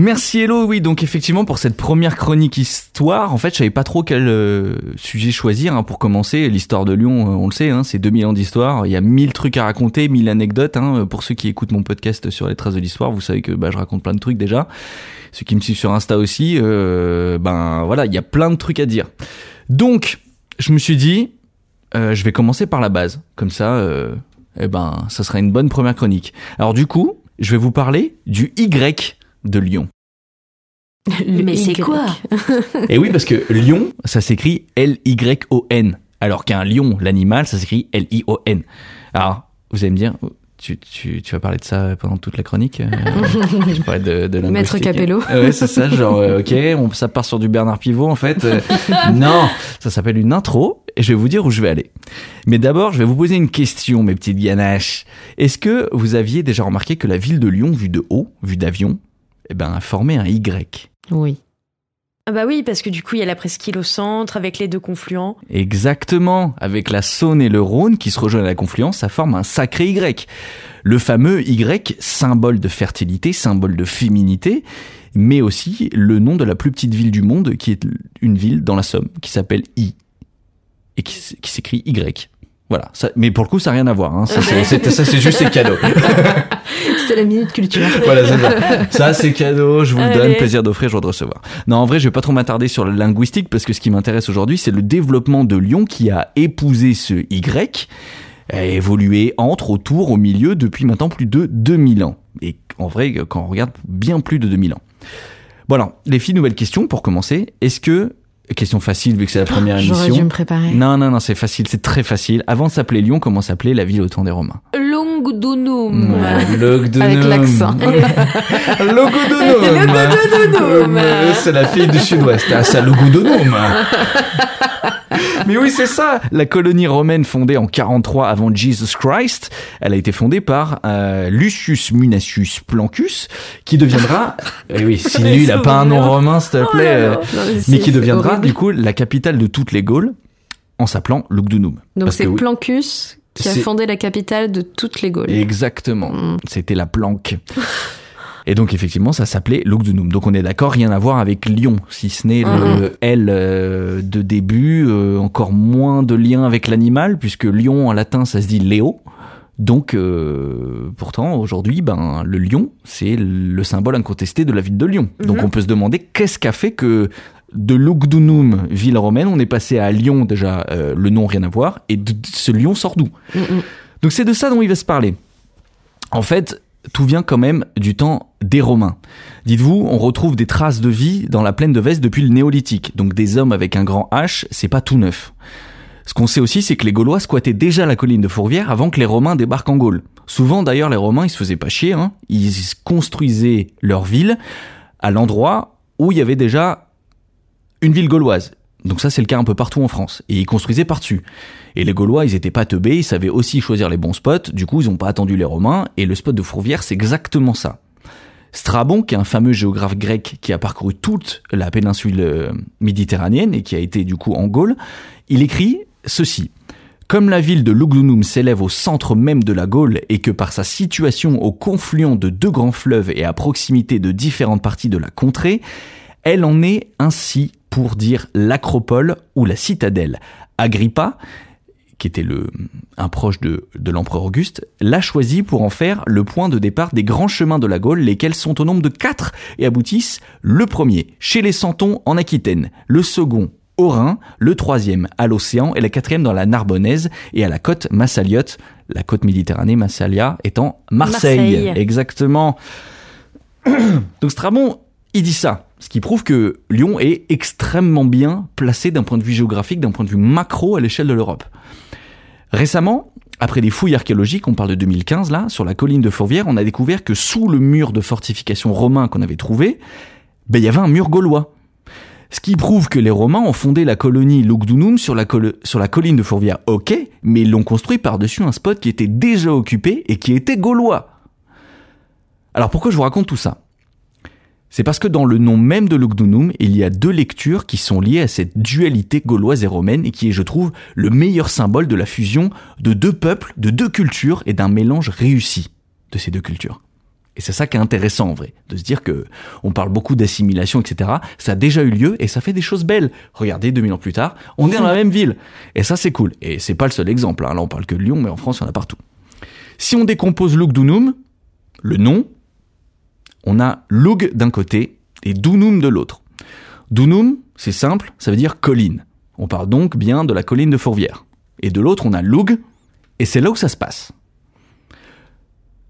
Merci Hello, oui donc effectivement pour cette première chronique histoire, en fait je savais pas trop quel euh, sujet choisir hein, pour commencer. L'histoire de Lyon, euh, on le sait, hein, c'est 2000 ans d'histoire, il y a 1000 trucs à raconter, 1000 anecdotes. Hein. Pour ceux qui écoutent mon podcast sur les traces de l'histoire, vous savez que bah, je raconte plein de trucs déjà. Ceux qui me suivent sur Insta aussi, euh, ben voilà, il y a plein de trucs à dire. Donc je me suis dit, euh, je vais commencer par la base, comme ça, euh, eh ben ça sera une bonne première chronique. Alors du coup, je vais vous parler du Y de Lyon. Mais c'est quoi Et oui, parce que lion, ça s'écrit L-Y-O-N. Alors qu'un lion, l'animal, ça s'écrit L-I-O-N. Alors, vous allez me dire, tu, tu, tu vas parler de ça pendant toute la chronique euh, Je parlais de, de Maître. Capello. Ah Ouais, c'est ça, genre, euh, ok, on, ça part sur du Bernard Pivot, en fait. Euh, non, ça s'appelle une intro, et je vais vous dire où je vais aller. Mais d'abord, je vais vous poser une question, mes petites ganaches. Est-ce que vous aviez déjà remarqué que la ville de Lyon, vue de haut, vue d'avion, eh ben, formait un Y Oui. Ah bah oui, parce que du coup, il y a la presqu'île au centre avec les deux confluents. Exactement, avec la Saône et le Rhône qui se rejoignent à la confluence, ça forme un sacré Y. Le fameux Y, symbole de fertilité, symbole de féminité, mais aussi le nom de la plus petite ville du monde, qui est une ville dans la Somme, qui s'appelle I, et qui, qui s'écrit Y. Voilà, ça, mais pour le coup, ça n'a rien à voir. Hein. Ça, c'est- c'est- ça, c'est juste des cadeaux. C'est la minute culture. Voilà, c'est ça. Ça, c'est cadeau, je vous le donne, plaisir d'offrir, joie de recevoir. Non, en vrai, je vais pas trop m'attarder sur la linguistique parce que ce qui m'intéresse aujourd'hui, c'est le développement de Lyon qui a épousé ce Y, a évolué entre, autour, au milieu depuis maintenant plus de 2000 ans. Et en vrai, quand on regarde, bien plus de 2000 ans. Bon alors, les filles, nouvelle question pour commencer. Est-ce que, question facile vu que c'est la première émission. J'aurais dû me préparer. Non, non, non, c'est facile, c'est très facile. Avant de s'appeler Lyon, comment s'appelait la ville au temps des Romains? Ouais, Lugdunum. Avec l'accent. Euh, C'est la fille du sud-ouest. Ah, ça, Lugdunum. Mais oui, c'est ça. La colonie romaine fondée en 43 avant Jesus Christ, elle a été fondée par euh, Lucius Munacius Plancus, qui deviendra. Eh oui, si lui, il a pas un nom romain, s'il te plaît. euh, Non, mais qui deviendra horrible. du coup la capitale de toutes les Gaules, en s'appelant Lugdunum. Donc c'est que oui, Plancus qui a fondé la capitale de toutes les Gaules. Exactement. Mm. C'était la planque. Et donc effectivement, ça s'appelait Lugdunum. Donc on est d'accord, rien à voir avec Lyon, si ce n'est Mm, le L euh, de début, euh, encore moins de lien avec l'animal, puisque lion en latin ça se dit Léo. Donc euh, pourtant aujourd'hui, ben le lion, c'est le symbole incontesté de la ville de Lyon. Donc Mhm. on peut se demander qu'est-ce qu'a fait que de Lugdunum, ville romaine, on est passé à Lyon déjà, euh, le nom rien à voir, et de, de ce lion sort d'où Mm, mm. donc c'est de ça dont il va se parler. En fait, tout vient quand même du temps des Romains. Dites-vous, on retrouve des traces de vie dans la plaine de Vest depuis le néolithique. Donc des hommes avec un grand H, c'est pas tout neuf. Ce qu'on sait aussi, c'est que les Gaulois squattaient déjà la colline de Fourvière avant que les Romains débarquent en Gaule. Souvent, d'ailleurs, les Romains, ils se faisaient pas chier. Hein. Ils construisaient leur ville à l'endroit où il y avait déjà une ville gauloise. Donc ça, c'est le cas un peu partout en France. Et ils construisaient par-dessus. Et les Gaulois, ils étaient pas teubés, ils savaient aussi choisir les bons spots. Du coup, ils ont pas attendu les Romains. Et le spot de Fourvière, c'est exactement ça. Strabon, qui est un fameux géographe grec qui a parcouru toute la péninsule euh, méditerranéenne et qui a été du coup en Gaule, il écrit ceci. Comme la ville de Lugdunum s'élève au centre même de la Gaule et que par sa situation au confluent de deux grands fleuves et à proximité de différentes parties de la contrée, elle en est ainsi pour dire l'acropole ou la citadelle. Agrippa, qui était le, un proche de, de l'empereur Auguste, l'a choisi pour en faire le point de départ des grands chemins de la Gaule, lesquels sont au nombre de quatre et aboutissent le premier chez les Santons en Aquitaine, le second au Rhin, le troisième à l'océan et la quatrième dans la Narbonnaise et à la côte Massaliote, la côte Méditerranée Massalia étant Marseille. Marseille. Exactement. Donc Strabon, il dit ça, ce qui prouve que Lyon est extrêmement bien placé d'un point de vue géographique, d'un point de vue macro à l'échelle de l'Europe. Récemment, après des fouilles archéologiques, on parle de 2015 là, sur la colline de Fourvière, on a découvert que sous le mur de fortification romain qu'on avait trouvé, ben, il y avait un mur gaulois. Ce qui prouve que les Romains ont fondé la colonie Lugdunum sur la, col- sur la colline de Fourvière, ok, mais ils l'ont construit par-dessus un spot qui était déjà occupé et qui était gaulois. Alors pourquoi je vous raconte tout ça? C'est parce que dans le nom même de Lugdunum, il y a deux lectures qui sont liées à cette dualité gauloise et romaine et qui est, je trouve, le meilleur symbole de la fusion de deux peuples, de deux cultures et d'un mélange réussi de ces deux cultures. Et c'est ça qui est intéressant en vrai, de se dire que on parle beaucoup d'assimilation, etc. Ça a déjà eu lieu et ça fait des choses belles. Regardez, 2000 ans plus tard, on est dans la même ville. Et ça c'est cool. Et c'est pas le seul exemple. hein. Là on parle que de Lyon, mais en France il y en a partout. Si on décompose Lugdunum, le nom, on a Lug d'un côté et Dunum de l'autre. Dunum, c'est simple, ça veut dire colline. On parle donc bien de la colline de Fourvière. Et de l'autre, on a Lug, et c'est là où ça se passe.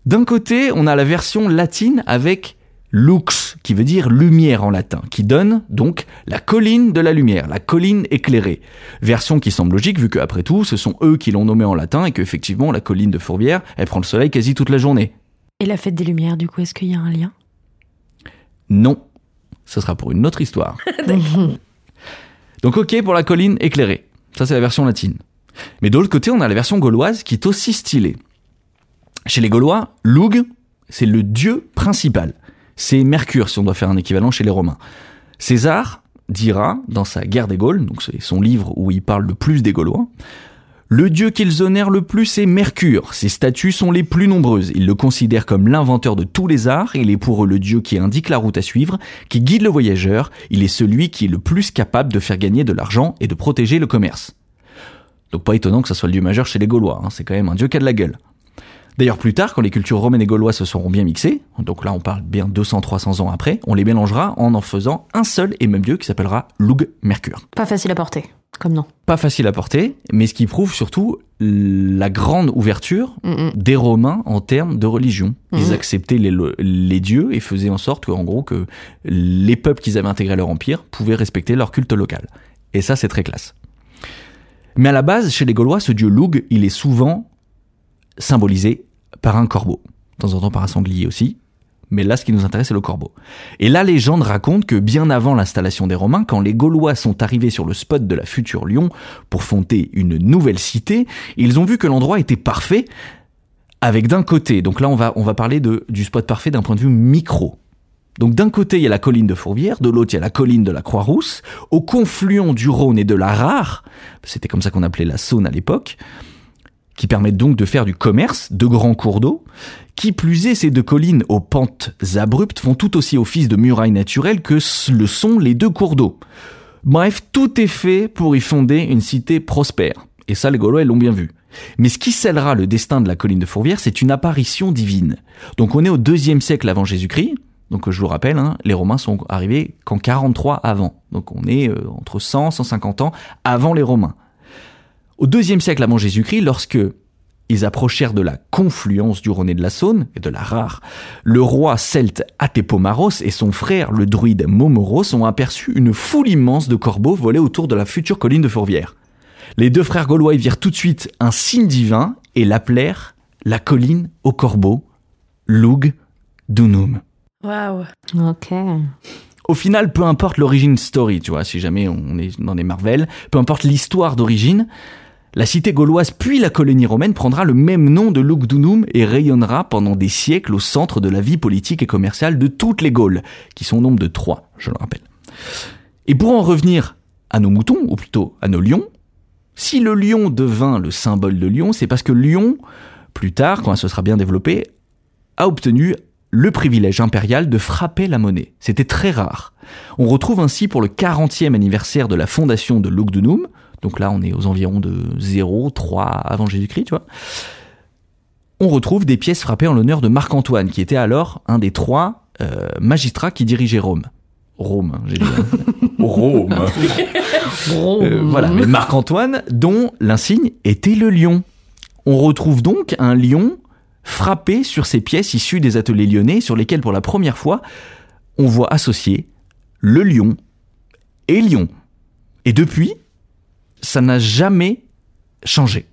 D'un côté, on a la version latine avec lux, qui veut dire lumière en latin, qui donne donc la colline de la lumière, la colline éclairée. Version qui semble logique vu qu'après tout, ce sont eux qui l'ont nommé en latin et qu'effectivement la colline de Fourvière, elle prend le soleil quasi toute la journée. Et la fête des Lumières, du coup, est-ce qu'il y a un lien? Non, ce sera pour une autre histoire. Donc ok pour la colline éclairée. Ça c'est la version latine. Mais de l'autre côté, on a la version gauloise qui est aussi stylée. Chez les Gaulois, Lug, c'est le dieu principal. C'est Mercure si on doit faire un équivalent chez les Romains. César dira dans sa Guerre des Gaules, donc c'est son livre où il parle le plus des Gaulois, le dieu qu'ils honorent le plus est Mercure. Ses statues sont les plus nombreuses. Ils le considèrent comme l'inventeur de tous les arts. Il est pour eux le dieu qui indique la route à suivre, qui guide le voyageur. Il est celui qui est le plus capable de faire gagner de l'argent et de protéger le commerce. Donc pas étonnant que ça soit le dieu majeur chez les Gaulois. hein. C'est quand même un dieu qui a de la gueule. D'ailleurs, plus tard, quand les cultures romaines et gauloises se seront bien mixées, donc là on parle bien 200-300 ans après, on les mélangera en en faisant un seul et même dieu qui s'appellera Lug Mercure. Pas facile à porter, comme nom. Pas facile à porter, mais ce qui prouve surtout la grande ouverture Mm, des Romains en termes de religion. Ils Mhm. acceptaient les, les dieux et faisaient en sorte que, en gros, que les peuples qu'ils avaient intégrés à leur empire pouvaient respecter leur culte local. Et ça, c'est très classe. Mais à la base, chez les Gaulois, ce dieu Lug, il est souvent symbolisé par un corbeau. De temps en temps par un sanglier aussi. Mais là, ce qui nous intéresse, c'est le corbeau. Et la légende raconte que bien avant l'installation des Romains, quand les Gaulois sont arrivés sur le spot de la future Lyon pour fonder une nouvelle cité, ils ont vu que l'endroit était parfait, avec d'un côté, donc là on va, on va parler de, du spot parfait d'un point de vue micro. Donc d'un côté, il y a la colline de Fourvière, de l'autre, il y a la colline de la Croix-Rousse, au confluent du Rhône et de la Rare, c'était comme ça qu'on appelait la Saône à l'époque, qui permettent donc de faire du commerce, de grands cours d'eau. Qui plus est, ces deux collines aux pentes abruptes font tout aussi office de murailles naturelles que le sont les deux cours d'eau. Bref, tout est fait pour y fonder une cité prospère. Et ça, les Gaulois l'ont bien vu. Mais ce qui scellera le destin de la colline de Fourvière, c'est une apparition divine. Donc on est au deuxième siècle avant Jésus-Christ. Donc je vous rappelle, hein, les Romains sont arrivés qu'en 43 avant. Donc on est euh, entre 100 150 ans avant les Romains. Au deuxième siècle avant Jésus-Christ, lorsque ils approchèrent de la confluence du Rhône et de la Saône, et de la Rare, le roi celte Atepomaros et son frère, le druide Momoros, ont aperçu une foule immense de corbeaux volés autour de la future colline de Fourvière. Les deux frères gaulois y virent tout de suite un signe divin et l'appelèrent la colline aux corbeaux, Lug Dunum. Waouh. Ok. Au final, peu importe l'origine story, tu vois, si jamais on est dans des Marvel, peu importe l'histoire d'origine, la cité gauloise puis la colonie romaine prendra le même nom de Lugdunum et rayonnera pendant des siècles au centre de la vie politique et commerciale de toutes les Gaules, qui sont au nombre de trois, je le rappelle. Et pour en revenir à nos moutons, ou plutôt à nos lions, si le lion devint le symbole de Lyon, c'est parce que Lyon, plus tard, quand elle se sera bien développée, a obtenu le privilège impérial de frapper la monnaie. C'était très rare. On retrouve ainsi pour le 40e anniversaire de la fondation de Lugdunum, donc là on est aux environs de 0, 3 avant Jésus-Christ, tu vois, on retrouve des pièces frappées en l'honneur de Marc-Antoine, qui était alors un des trois euh, magistrats qui dirigeaient Rome. Rome, hein, j'ai dit. hein. Rome. Euh, voilà, mais Marc-Antoine, dont l'insigne était le lion. On retrouve donc un lion frappé sur ces pièces issues des ateliers lyonnais, sur lesquelles pour la première fois, on voit associer le lion et lion. Et depuis, ça n'a jamais changé.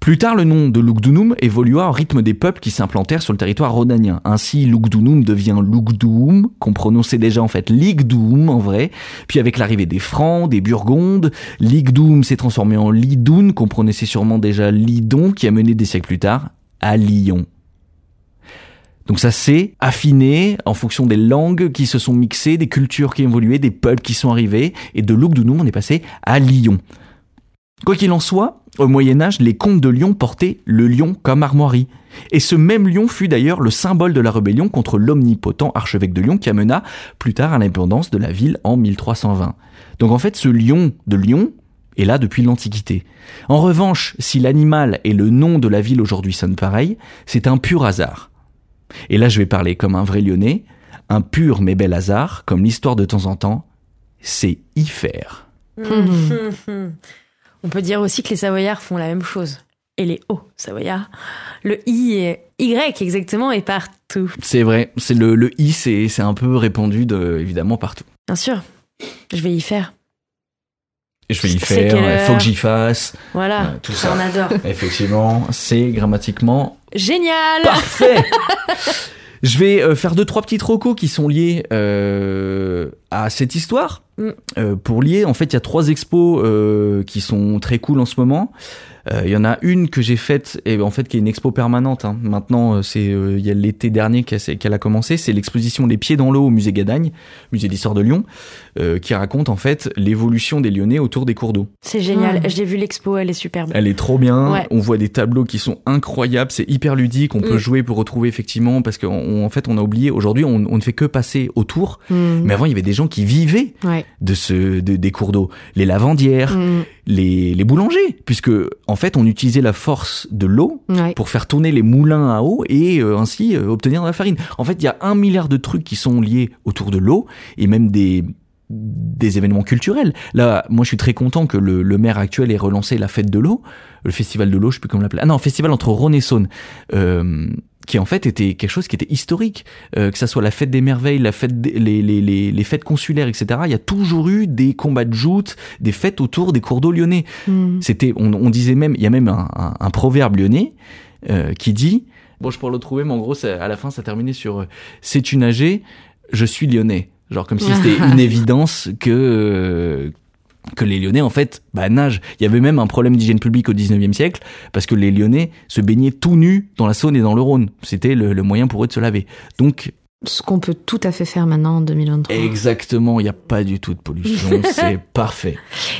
Plus tard, le nom de Lugdunum évolua en rythme des peuples qui s'implantèrent sur le territoire rhodanien. Ainsi, Lugdunum devient Lugdum, qu'on prononçait déjà en fait Ligdum en vrai. Puis avec l'arrivée des Francs, des Burgondes, Ligdum s'est transformé en Lidoun, qu'on prononçait sûrement déjà Lidon, qui a mené des siècles plus tard à Lyon. Donc ça s'est affiné en fonction des langues qui se sont mixées, des cultures qui ont évolué, des peuples qui sont arrivés, et de Lugdunum on est passé à Lyon. Quoi qu'il en soit, au Moyen Âge, les comtes de Lyon portaient le lion comme armoirie. Et ce même lion fut d'ailleurs le symbole de la rébellion contre l'omnipotent archevêque de Lyon qui amena plus tard à l'indépendance de la ville en 1320. Donc en fait, ce lion de Lyon est là depuis l'Antiquité. En revanche, si l'animal et le nom de la ville aujourd'hui sonnent pareil, c'est un pur hasard. Et là, je vais parler comme un vrai lyonnais, un pur mais bel hasard, comme l'histoire de temps en temps, c'est y faire. On peut dire aussi que les Savoyards font la même chose. Et les hauts Savoyards. Le I et Y exactement est par partout. C'est vrai, c'est le, le i, c'est c'est un peu répandu de, évidemment partout. Bien sûr. Je vais y faire. Je vais y faire, il faut que j'y fasse. Voilà. Euh, tout ça, on adore. Effectivement, c'est grammatiquement Génial. Parfait Je vais euh, faire deux trois petites recos qui sont liés euh, à cette histoire. Mm. Euh, pour lier, en fait, il y a trois expos euh, qui sont très cool en ce moment. Euh, Il y en a une que j'ai faite, et en fait qui est une expo permanente. hein. Maintenant, c'est euh, il y a l'été dernier qu'elle a commencé. C'est l'exposition Les Pieds dans l'eau au musée Gadagne, musée d'histoire de Lyon, euh, qui raconte en fait l'évolution des Lyonnais autour des cours d'eau. C'est génial. Mm. J'ai vu l'expo, elle est superbe. Elle est trop bien. Ouais. On voit des tableaux qui sont incroyables. C'est hyper ludique. On peut Mm. jouer pour retrouver effectivement parce qu'en en fait on a oublié. Aujourd'hui on, on ne fait que passer autour. Mm. Mais avant il y avait des gens qui vivaient Ouais. de ce de- des cours d'eau. Les lavandières, Mm. les, les boulangers, puisque en fait on utilisait la force de l'eau Ouais. pour faire tourner les moulins à eau et euh, ainsi euh, obtenir de la farine. En fait il y a un milliard de trucs qui sont liés autour de l'eau et même des des événements culturels. Là, moi, je suis très content que le, le maire actuel ait relancé la fête de l'eau, le festival de l'eau, je sais plus comment l'appeler. Ah non, festival entre Rhône et Saône, euh, qui en fait était quelque chose qui était historique. Euh, que ça soit la fête des merveilles, la fête, des- les, les, les, les fêtes consulaires, etc. Il y a toujours eu des combats de joutes, des fêtes autour des cours d'eau lyonnais. Mm. C'était, on, on disait même, il y a même un, un, un proverbe lyonnais euh, qui dit, bon, je pourrais le trouver, mais en gros, ça- à la fin, ça terminait sur euh, "sais-tu nager Je suis lyonnais." Genre comme si c'était une évidence que euh, que les Lyonnais en fait bah, nagent. Il y avait même un problème d'hygiène publique au 19e siècle parce que les Lyonnais se baignaient tout nus dans la Saône et dans le Rhône. C'était le, le moyen pour eux de se laver. Donc Ce qu'on peut tout à fait faire maintenant en 2023. exactement, il n'y a pas du tout de pollution, c'est parfait.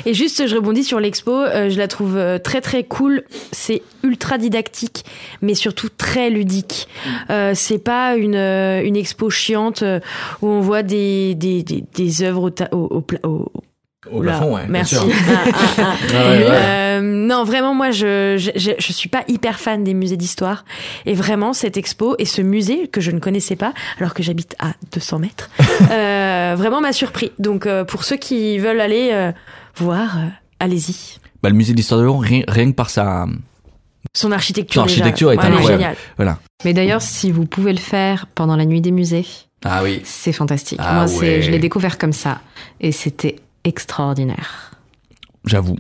Et juste, je rebondis sur l'expo, euh, je la trouve euh, très très cool. C'est ultra didactique, mais surtout très ludique. Euh, c'est pas une, euh, une expo chiante euh, où on voit des, des, des, des œuvres au, ta- au, au, au- Au Oula, plafond, ouais. bien Merci. sûr. Ah, ah, ah. Ah ouais, ouais. Euh, non, vraiment, moi, je, je, je, je suis pas hyper fan des musées d'histoire. Et vraiment, cette expo et ce musée que je ne connaissais pas, alors que j'habite à 200 mètres, euh, vraiment m'a surpris. Donc, euh, pour ceux qui veulent aller euh, voir, euh, allez-y. Bah, le musée d'histoire de Lyon, rien, rien que par sa, Son architecture, son déjà. architecture est Ouais, elle incroyable. géniale. Voilà. Mais d'ailleurs, si vous pouvez le faire pendant la nuit des musées, Ah oui. c'est fantastique. Ah Moi, ouais. je l'ai découvert comme ça et c'était extraordinaire. J'avoue.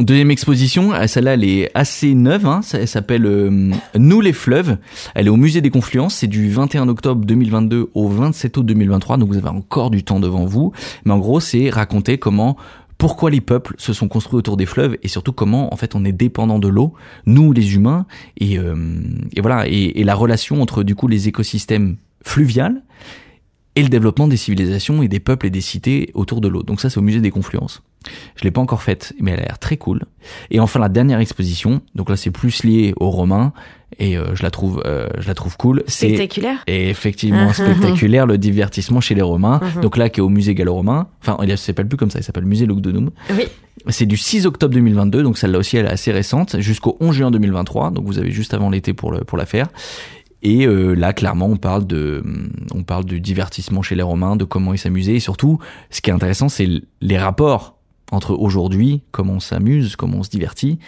Deuxième exposition, ah, celle-là elle est assez neuve, hein, elle s'appelle euh, Nous les fleuves, elle est au musée des Confluences, c'est du 21 octobre 2022 au 27 août 2023, donc vous avez encore du temps devant vous, mais en gros c'est raconter comment, pourquoi les peuples se sont construits autour des fleuves et surtout comment en fait on est dépendant de l'eau, nous les humains, et, euh, voilà, et, et la relation entre du coup les écosystèmes fluviales et le développement des civilisations et des peuples et des cités autour de l'eau. Donc ça c'est au musée des Confluences. Je l'ai pas encore faite, mais elle a l'air très cool. Et enfin la dernière exposition, donc là c'est plus lié aux Romains et euh, je la trouve, euh, je la trouve cool. C'est Spectaculaire. et effectivement spectaculaire le divertissement chez les Romains. Mhm. Donc là qui est au musée gallo-romain. Enfin il s'appelle plus comme ça, il s'appelle musée Lugdunum. Oui. C'est du 6 octobre 2022, donc celle-là aussi elle est assez récente, jusqu'au 11 juin 2023. Donc vous avez juste avant l'été pour le pour la faire. Et euh, là, clairement, on parle de, on parle du divertissement chez les Romains, de comment ils s'amusaient, et surtout, ce qui est intéressant, c'est les rapports entre aujourd'hui, comment on s'amuse, comment on se divertit,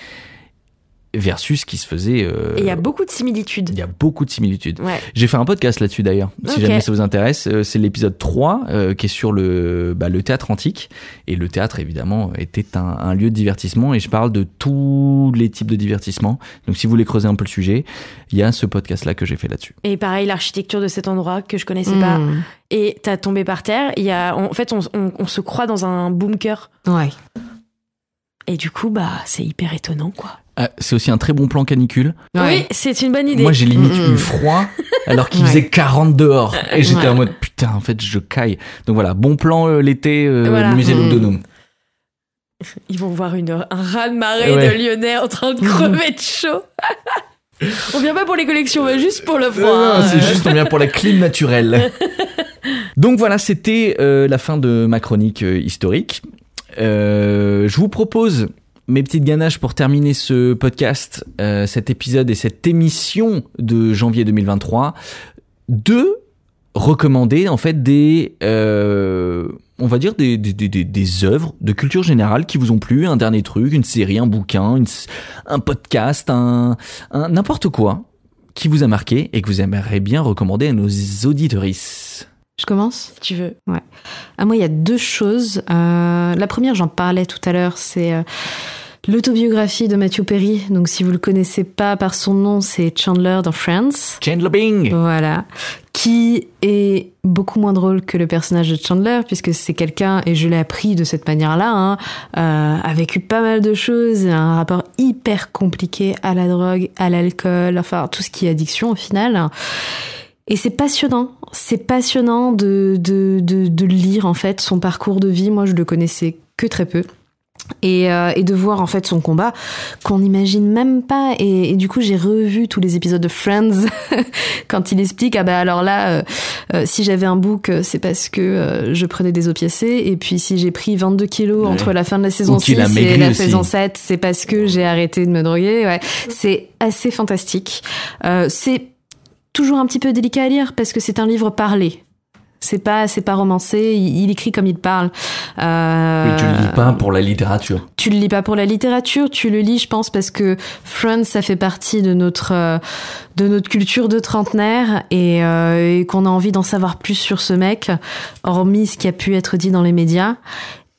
versus ce qui se faisait. euh, Et il y a beaucoup de similitudes. il y a beaucoup de similitudes. Ouais. J'ai fait un podcast là-dessus d'ailleurs, si jamais ça vous intéresse. Euh, C'est l'épisode 3 euh, qui est sur le, bah, le théâtre antique. Et le théâtre, évidemment, était un, un lieu de divertissement. Et je parle de tous les types de divertissement. Donc si vous voulez creuser un peu le sujet, il y a ce podcast-là que j'ai fait là-dessus. Et pareil, l'architecture de cet endroit que je connaissais pas. Et t'as tombé par terre. Il y a, en fait, on, on- on se croit dans un bunker. Ouais. Et du coup, bah, c'est hyper étonnant, quoi. Ah, C'est aussi un très bon plan canicule. Oui, c'est une bonne idée. Moi, j'ai limite Mm, mm. eu froid alors qu'il Ouais. faisait 40 dehors. Et j'étais Ouais. en mode putain, en fait, je caille. Donc voilà, bon plan euh, l'été, euh, Voilà. musée Mm. Lugdunum. Ils vont voir une, un raz-de-marée Ouais. de Lyonnais en train de crever de chaud. on vient pas pour les collections, mais juste pour le froid. Non, hein. c'est juste on vient pour la clim naturelle. Donc voilà, c'était euh, la fin de ma chronique euh, historique. Euh, je vous propose mes petites ganaches pour terminer ce podcast, euh, cet épisode et cette émission de janvier 2023, de recommander en fait des, euh, on va dire des, des, des, œuvres de culture générale qui vous ont plu, un dernier truc, une série, un bouquin, une un podcast, un, n'importe quoi qui vous a marqué et que vous aimeriez bien recommander à nos auditorices. Je commence Si tu veux. Ouais. Ah, moi, il y a deux choses. Euh, la première, j'en parlais tout à l'heure, c'est l'autobiographie de Matthew Perry. Donc, si vous le connaissez pas par son nom, c'est Chandler dans Friends. Chandler Bing Voilà. Qui est beaucoup moins drôle que le personnage de Chandler, puisque c'est quelqu'un, et je l'ai appris de cette manière-là, hein, euh, a vécu pas mal de choses, un rapport hyper compliqué à la drogue, à l'alcool, enfin, tout ce qui est addiction au final. Et c'est passionnant, c'est passionnant de, de, de, de lire en fait son parcours de vie. Moi, je le connaissais que très peu. Et, euh, et de voir en fait son combat qu'on n'imagine même pas. Et, et du coup j'ai revu tous les épisodes de Friends quand il explique ah bah alors là euh, euh, si j'avais un book euh, c'est parce que je prenais des opiacés. Et puis si j'ai pris 22 kilos Ouais. entre la fin de la saison Ou qu'il 6 a et la aussi. saison 7 c'est parce que j'ai arrêté de me droguer. Ouais. C'est assez fantastique. C'est toujours un petit peu délicat à lire parce que c'est un livre parlé c'est pas c'est pas romancé il, il écrit comme il parle euh, Mais tu le lis pas pour la littérature. tu le lis pas pour la littérature, tu le lis, je pense, parce que Friends, ça fait partie de notre euh, de notre culture de trentenaire et, euh, et qu'on a envie d'en savoir plus sur ce mec, hormis ce qui a pu être dit dans les médias.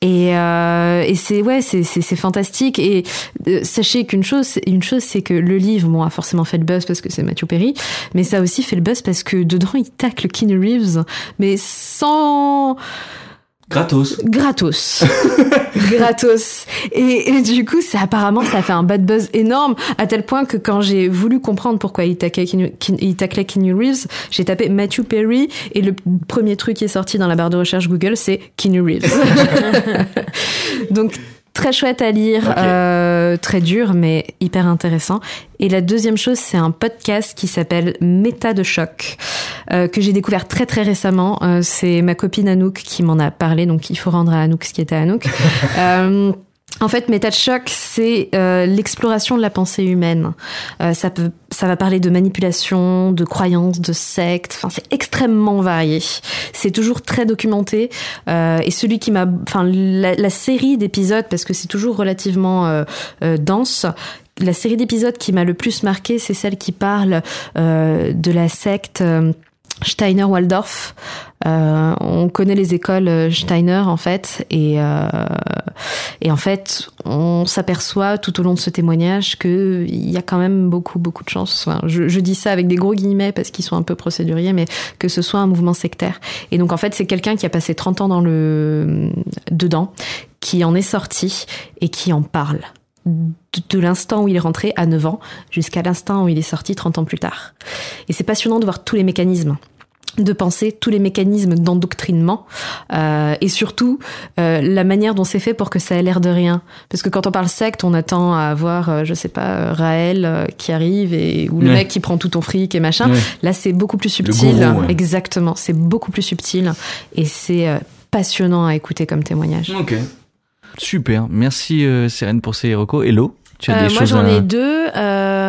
Et, euh, et c'est ouais, c'est c'est fantastique. Et euh, sachez qu'une chose, une chose, c'est que le livre, bon, a forcément fait le buzz parce que c'est Matthew Perry, mais ça a aussi fait le buzz parce que dedans il tacle Keanu Reeves, mais sans Gratos. gratos. Gratos. Et, du coup ça apparemment ça a fait un bad buzz énorme à tel point que quand j'ai voulu comprendre pourquoi il taclait Keanu, Reeves j'ai tapé Matthew Perry et le premier truc qui est sorti dans la barre de recherche Google c'est Keanu Reeves. Donc très chouette à lire, euh, très dur mais hyper intéressant. Et la deuxième chose, c'est un podcast qui s'appelle Méta de choc euh, que j'ai découvert très très récemment. Euh, c'est ma copine Anouk qui m'en a parlé, donc il faut rendre à Anouk ce qui était à Anouk. En fait, Méta de c'est euh, l'exploration de la pensée humaine. Euh, ça peut, ça va parler de manipulation, de croyances, de sectes. Enfin, c'est extrêmement varié. C'est toujours très documenté. Euh, et celui qui m'a, enfin, la, la série d'épisodes, parce que c'est toujours relativement euh, euh, dense. La série d'épisodes qui m'a le plus marqué, c'est celle qui parle euh, de la secte. euh, Steiner-Waldorf. Euh, on connaît les écoles euh, Steiner en fait, et, euh, et en fait, on s'aperçoit tout au long de ce témoignage que il y a quand même beaucoup beaucoup de chances. Enfin, je, je dis ça avec des gros guillemets parce qu'ils sont un peu procéduriers, mais que ce soit un mouvement sectaire. Et donc en fait, c'est quelqu'un qui a passé 30 ans dans le dedans, qui en est sorti et qui en parle de l'instant où il est rentré à 9 ans jusqu'à l'instant où il est sorti 30 ans plus tard. Et c'est passionnant de voir tous les mécanismes de penser tous les mécanismes d'endoctrinement euh, et surtout euh, la manière dont c'est fait pour que ça ait l'air de rien parce que quand on parle secte on attend à avoir euh, je sais pas euh, Raël euh, qui arrive et ou le Ouais. mec qui prend tout ton fric et machin Ouais. là c'est beaucoup plus subtil gourou, ouais. exactement c'est beaucoup plus subtil et c'est euh, passionnant à écouter comme témoignage Ok. Super. Merci euh, Sérène pour ces recos. Hello, tu as Euh, des moi j'en à... ai deux.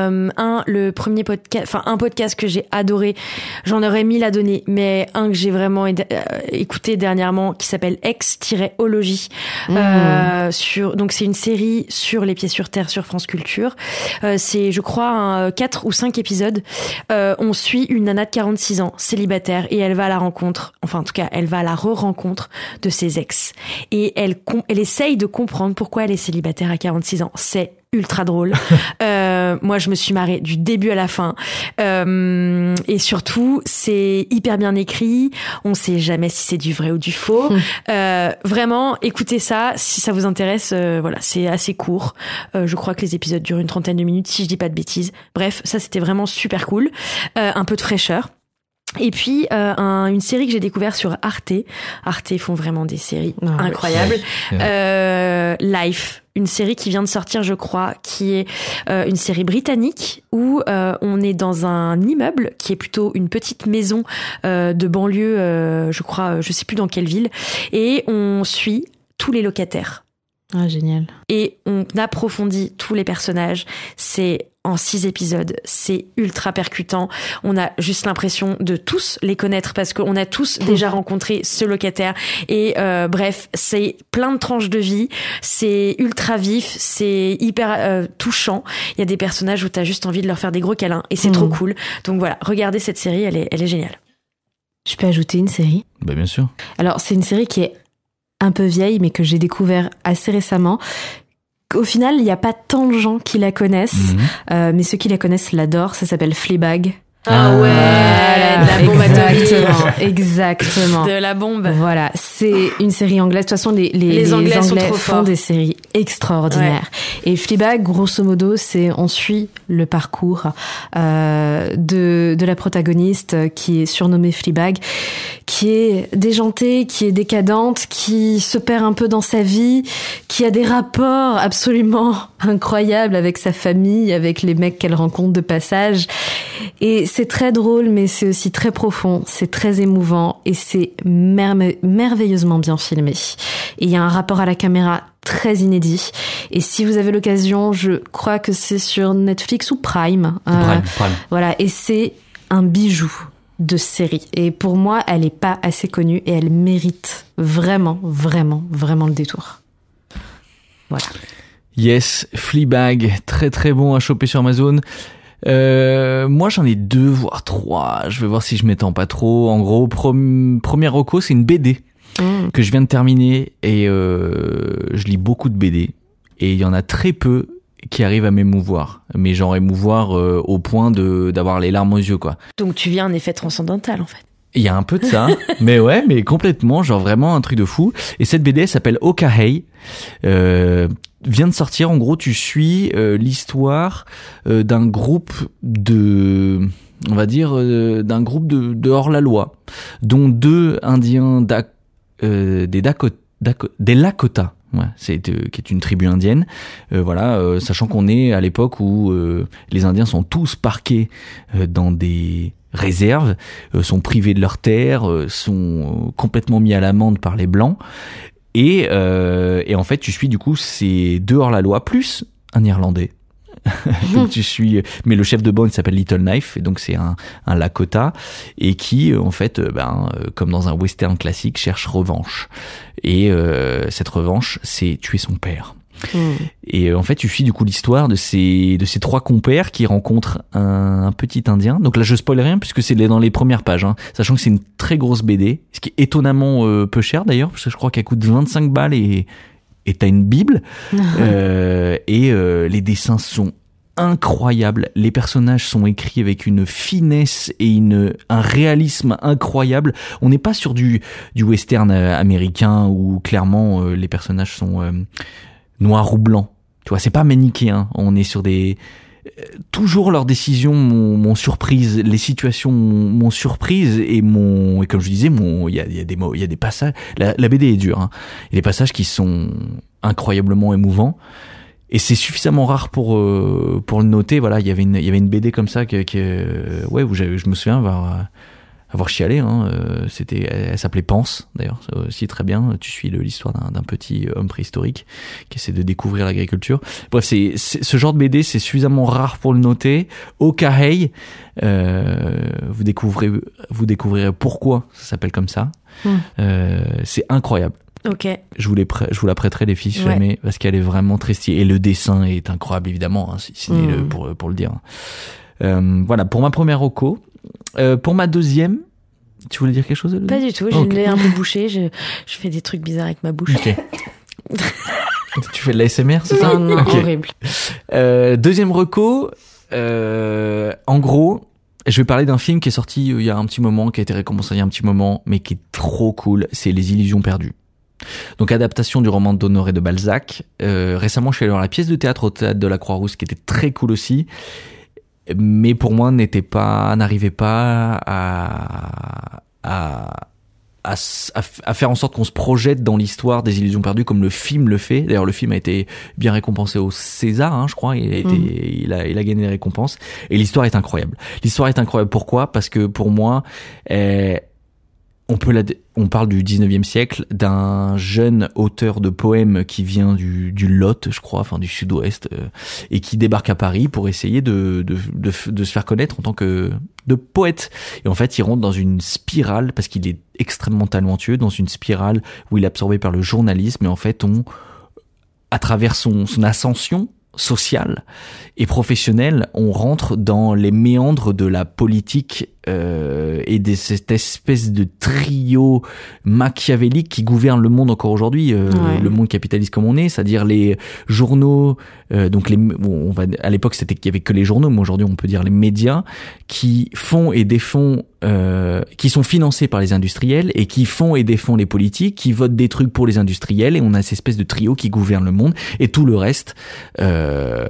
Euh, un, le premier podcast, enfin un podcast que j'ai adoré. J'en aurais mille à donner, mais un que j'ai vraiment euh, écouté dernièrement qui s'appelle Ex-Ologie. Mmh. Euh, sur donc c'est une série sur les pieds sur terre sur France Culture. Euh, c'est je crois un, quatre ou cinq épisodes. Euh, on suit une nana de 46 ans, célibataire, et elle va à la rencontre, enfin en tout cas elle va à la re-rencontre de ses ex. Et elle, elle essaye de comprendre pourquoi elle est célibataire à 46 ans. C'est ultra drôle. Euh, moi, je me suis marrée du début à la fin. Euh, et surtout, c'est hyper bien écrit. On sait jamais si c'est du vrai ou du faux. Euh, vraiment, écoutez ça si ça vous intéresse. euh, voilà, c'est assez court. Euh, je crois que les épisodes durent une trentaine de minutes, si je dis pas de bêtises. Bref, ça c'était vraiment super cool. Euh, un peu de fraîcheur. Et puis euh, un- une série que j'ai découvert sur Arte. Arte font vraiment des séries Ah incroyables. Euh, Life, une série qui vient de sortir, je crois, qui est euh, une série britannique où euh, on est dans un immeuble qui est plutôt une petite maison euh, de banlieue, euh, je crois, je sais plus dans quelle ville, et on suit tous les locataires. Ah, génial. Et on approfondit tous les personnages. C'est en six épisodes. C'est ultra percutant. On a juste l'impression de tous les connaître parce qu'on a tous déjà rencontré ce locataire. Et euh, bref, c'est plein de tranches de vie. C'est ultra vif. C'est hyper euh, touchant. Il y a des personnages où t'as juste envie de leur faire des gros câlins. Et c'est Mm. trop cool. Donc voilà, regardez cette série. Elle est, elle est géniale. Je peux ajouter une série? Bah, bien sûr. Alors, c'est une série qui est un peu vieille, mais que j'ai découvert assez récemment. Au final, il n'y a pas tant de gens qui la connaissent, Mhm. euh, mais ceux qui la connaissent l'adorent. Ça s'appelle Fleabag. Ah ouais, Voilà, de la bombe exactement, exactement. De la bombe. Voilà, c'est une série anglaise. De toute façon, les, les, Les Anglais sont trop font forts. des séries extraordinaires. Et Fleabag, grosso modo, c'est on suit le parcours euh, de, de la protagoniste qui est surnommée Fleabag, qui est déjantée, qui est décadente, qui se perd un peu dans sa vie, qui a des rapports absolument incroyables avec sa famille, avec les mecs qu'elle rencontre de passage. Et c'est très drôle, mais c'est aussi très profond, c'est très émouvant et c'est merme- merveilleusement bien filmé. Et il y a un rapport à la caméra très inédit. Et si vous avez l'occasion, je crois que c'est sur Netflix ou Prime. euh, Prime, Prime. Voilà, et c'est un bijou de série. Et pour moi, elle n'est pas assez connue et elle mérite vraiment, vraiment, vraiment le détour. Voilà. Yes, Fleabag, très très bon à choper sur Amazon. Euh, moi j'en ai deux voire trois. Je vais voir si je m'étends pas trop. En gros, première reco, c'est une BD Mm. que je viens de terminer et euh, je lis beaucoup de BD et il y en a très peu qui arrivent à m'émouvoir. Mais genre émouvoir euh, au point de d'avoir les larmes aux yeux quoi. Donc tu viens un effet transcendantal en fait. Il y a un peu de ça, mais ouais, mais complètement, genre vraiment un truc de fou. Et cette BD elle s'appelle Okahei. Euh, vient de sortir. En gros, tu suis euh, l'histoire euh, d'un groupe de, on va dire, euh, d'un groupe de, de hors la loi, dont deux Indiens d'A- euh, des Dakota, Dako- des Lakota. Ouais, c'est euh, qui est une tribu indienne. Euh, voilà, euh, sachant qu'on est à l'époque où euh, les Indiens sont tous parqués euh, dans des réserves, euh, sont privés de leurs terres, euh, sont euh, complètement mis à l'amende par les blancs. Et, et en fait, tu suis du coup ces deux hors la loi plus un Irlandais. donc tu suis, mais le chef de bande s'appelle Little Knife, et donc c'est un, un Lakota et qui en fait, ben, comme dans un western classique, cherche revanche. Et euh, cette revanche, c'est tuer son père. Et euh, en fait, tu suis du coup l'histoire de ces de ces trois compères qui rencontrent un, un petit Indien. Donc là, je spoil rien puisque c'est dans les premières pages, hein, sachant que c'est une très grosse BD, ce qui est étonnamment euh, peu cher d'ailleurs, parce que je crois qu'elle coûte 25 balles et et t'as une bible. Euh, et euh, les dessins sont incroyables. Les personnages sont écrits avec une finesse et une, un réalisme incroyable. On n'est pas sur du, du western américain où clairement les personnages sont noirs ou blancs. Tu vois, c'est pas manichéen. On est sur des euh, toujours leurs décisions m'ont surprise, les situations m'ont surprise et mon et comme je disais, il y a, des mots, il y a des passages. La, BD est dure. Hein. Il y a des passages qui sont incroyablement émouvants. Et c'est suffisamment rare pour euh, pour le noter. Voilà, il y avait une il y avait une BD comme ça que, euh, ouais où je me souviens avoir avoir chialé. Hein. Euh, C'était elle, elle s'appelait Pense d'ailleurs c'est aussi très bien. Tu suis l'histoire d'un d'un petit homme préhistorique qui essaie de découvrir l'agriculture. Bref, c'est c'est- ce genre de BD c'est suffisamment rare pour le noter. Okahei, euh, vous découvrez vous découvrirez pourquoi ça s'appelle comme ça. Hmm. Euh, c'est incroyable. Ok. Je vous, les je vous la prêterai les Ouais. jamais parce qu'elle est vraiment très stylée et le dessin est incroyable évidemment hein, si, si Mm. le- pour pour le dire. Euh, voilà pour ma première roco. Euh, pour ma deuxième, tu voulais dire quelque chose Pas du tout, j'ai Ok. le nez un peu bouché, je, je fais des trucs bizarres avec ma bouche. Ok. tu fais de l'ASMR, c'est ça? Non, non, Ok. horrible. Euh, deuxième reco, euh, en gros, je vais parler d'un film qui est sorti il y a un petit moment, qui a été récompensé il y a un petit moment, mais qui est trop cool. C'est Les Illusions perdues. Donc adaptation du roman d'Honoré de Balzac. Euh, récemment, je suis allé voir la pièce de théâtre au théâtre de la Croix-Rousse, qui était très cool aussi, mais pour moi n'était pas, n'arrivait pas à, à à, faire en sorte qu'on se projette dans l'histoire des illusions perdues comme le film le fait. D'ailleurs, le film a été bien récompensé au César, hein, je crois. Il a, été, Mhm. il, a, il a gagné des récompenses. Et l'histoire est incroyable. L'histoire est incroyable. Pourquoi? Parce que pour moi, euh, on parle du 19e siècle d'un jeune auteur de poèmes qui vient du, Lot, je crois, enfin du sud-ouest, euh, et qui débarque à Paris pour essayer de, se faire connaître en tant que poète. Et en fait, il rentre dans une spirale parce qu'il est extrêmement talentueux, dans une spirale où il est absorbé par le journalisme. Et en fait, on, à travers son, son ascension sociale et professionnelle, on rentre dans les méandres de la politique euh, et de cette espèce de trio machiavélique qui gouverne le monde encore aujourd'hui, euh, Ouais. le monde capitaliste comme on est, c'est-à-dire les journaux, euh, donc les, bon, on va, à l'époque c'était qu'il y avait que les journaux, mais aujourd'hui on peut dire les médias qui font et défont, euh, qui sont financés par les industriels et qui font et défont les politiques, qui votent des trucs pour les industriels et on a cette espèce de trio qui gouverne le monde et tout le reste, euh,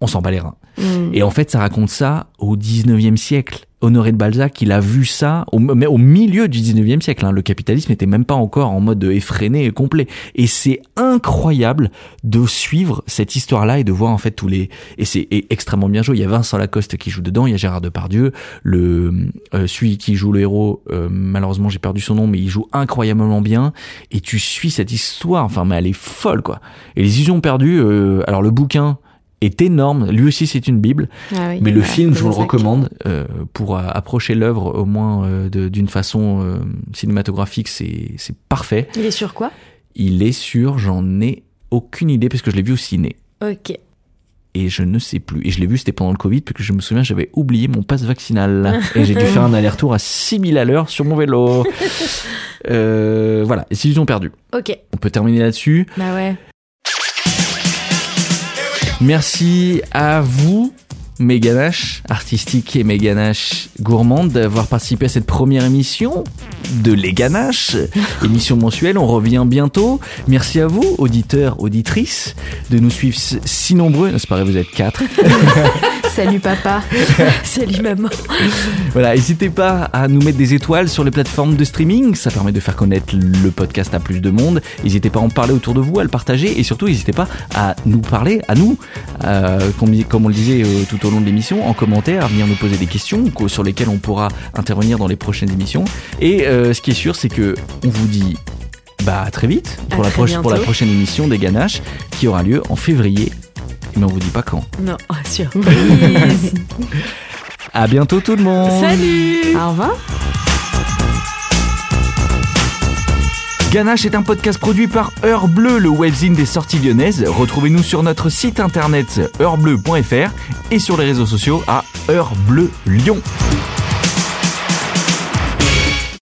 on s'en bat les reins. Mm. Et en fait, ça raconte ça au 19e siècle. Honoré de Balzac, il a vu ça au, mais au milieu du 19e siècle. hein. Le capitalisme n'était même pas encore en mode effréné et complet. Et c'est incroyable de suivre cette histoire-là et de voir en fait tous les... Et c'est extrêmement bien joué. Il y a Vincent Lacoste qui joue dedans, il y a Gérard Depardieu, le euh, celui qui joue le héros, euh, malheureusement j'ai perdu son nom, mais il joue incroyablement bien. Et tu suis cette histoire, enfin mais elle est folle quoi. Et les illusions perdues, euh, alors le bouquin est énorme. Lui aussi, c'est une bible. Ah oui, mais le film, je vous le recommande euh, pour approcher l'œuvre au moins euh, d'une façon euh, cinématographique. C'est c'est parfait. Il est sur quoi? Il est sur, j'en ai aucune idée parce que je l'ai vu au ciné Ok. et je ne sais plus. Et je l'ai vu, c'était pendant le Covid, parce que je me souviens, j'avais oublié mon passe vaccinal. et j'ai dû faire un aller-retour à 6000 à l'heure sur mon vélo. Voilà, et s'ils ont perdu. Ok. On peut terminer là-dessus. Bah ouais. Merci à vous, Méganache artistique et Méganache gourmande, d'avoir participé à cette première émission de Les Ganaches, émission mensuelle. On revient bientôt. Merci à vous, auditeurs, auditrices, de nous suivre si- nombreux. C'est pas vrai, vous êtes quatre. Salut papa. Salut maman. Voilà, n'hésitez pas à nous mettre des étoiles sur les plateformes de streaming, ça permet de faire connaître le podcast à plus de monde. N'hésitez pas à en parler autour de vous, à le partager et surtout n'hésitez pas à nous parler, à nous, euh, comme, comme on le disait euh, tout au long de l'émission, en commentaire, à venir nous poser des questions sur lesquelles on pourra intervenir dans les prochaines émissions. Et euh, ce qui est sûr, c'est que on vous dit bah à très vite À pour la, très proche- pour la bientôt. prochaine émission des Ganaches qui aura lieu en février. Mais on vous dit pas quand. Non, oh, surprise. À bientôt tout le monde. Salut. Au revoir. Ganache est un podcast produit par Heure Bleu, le webzine des sorties lyonnaises. Retrouvez-nous sur notre site internet heurbleu.fr et sur les réseaux sociaux à Heure Bleu Lyon.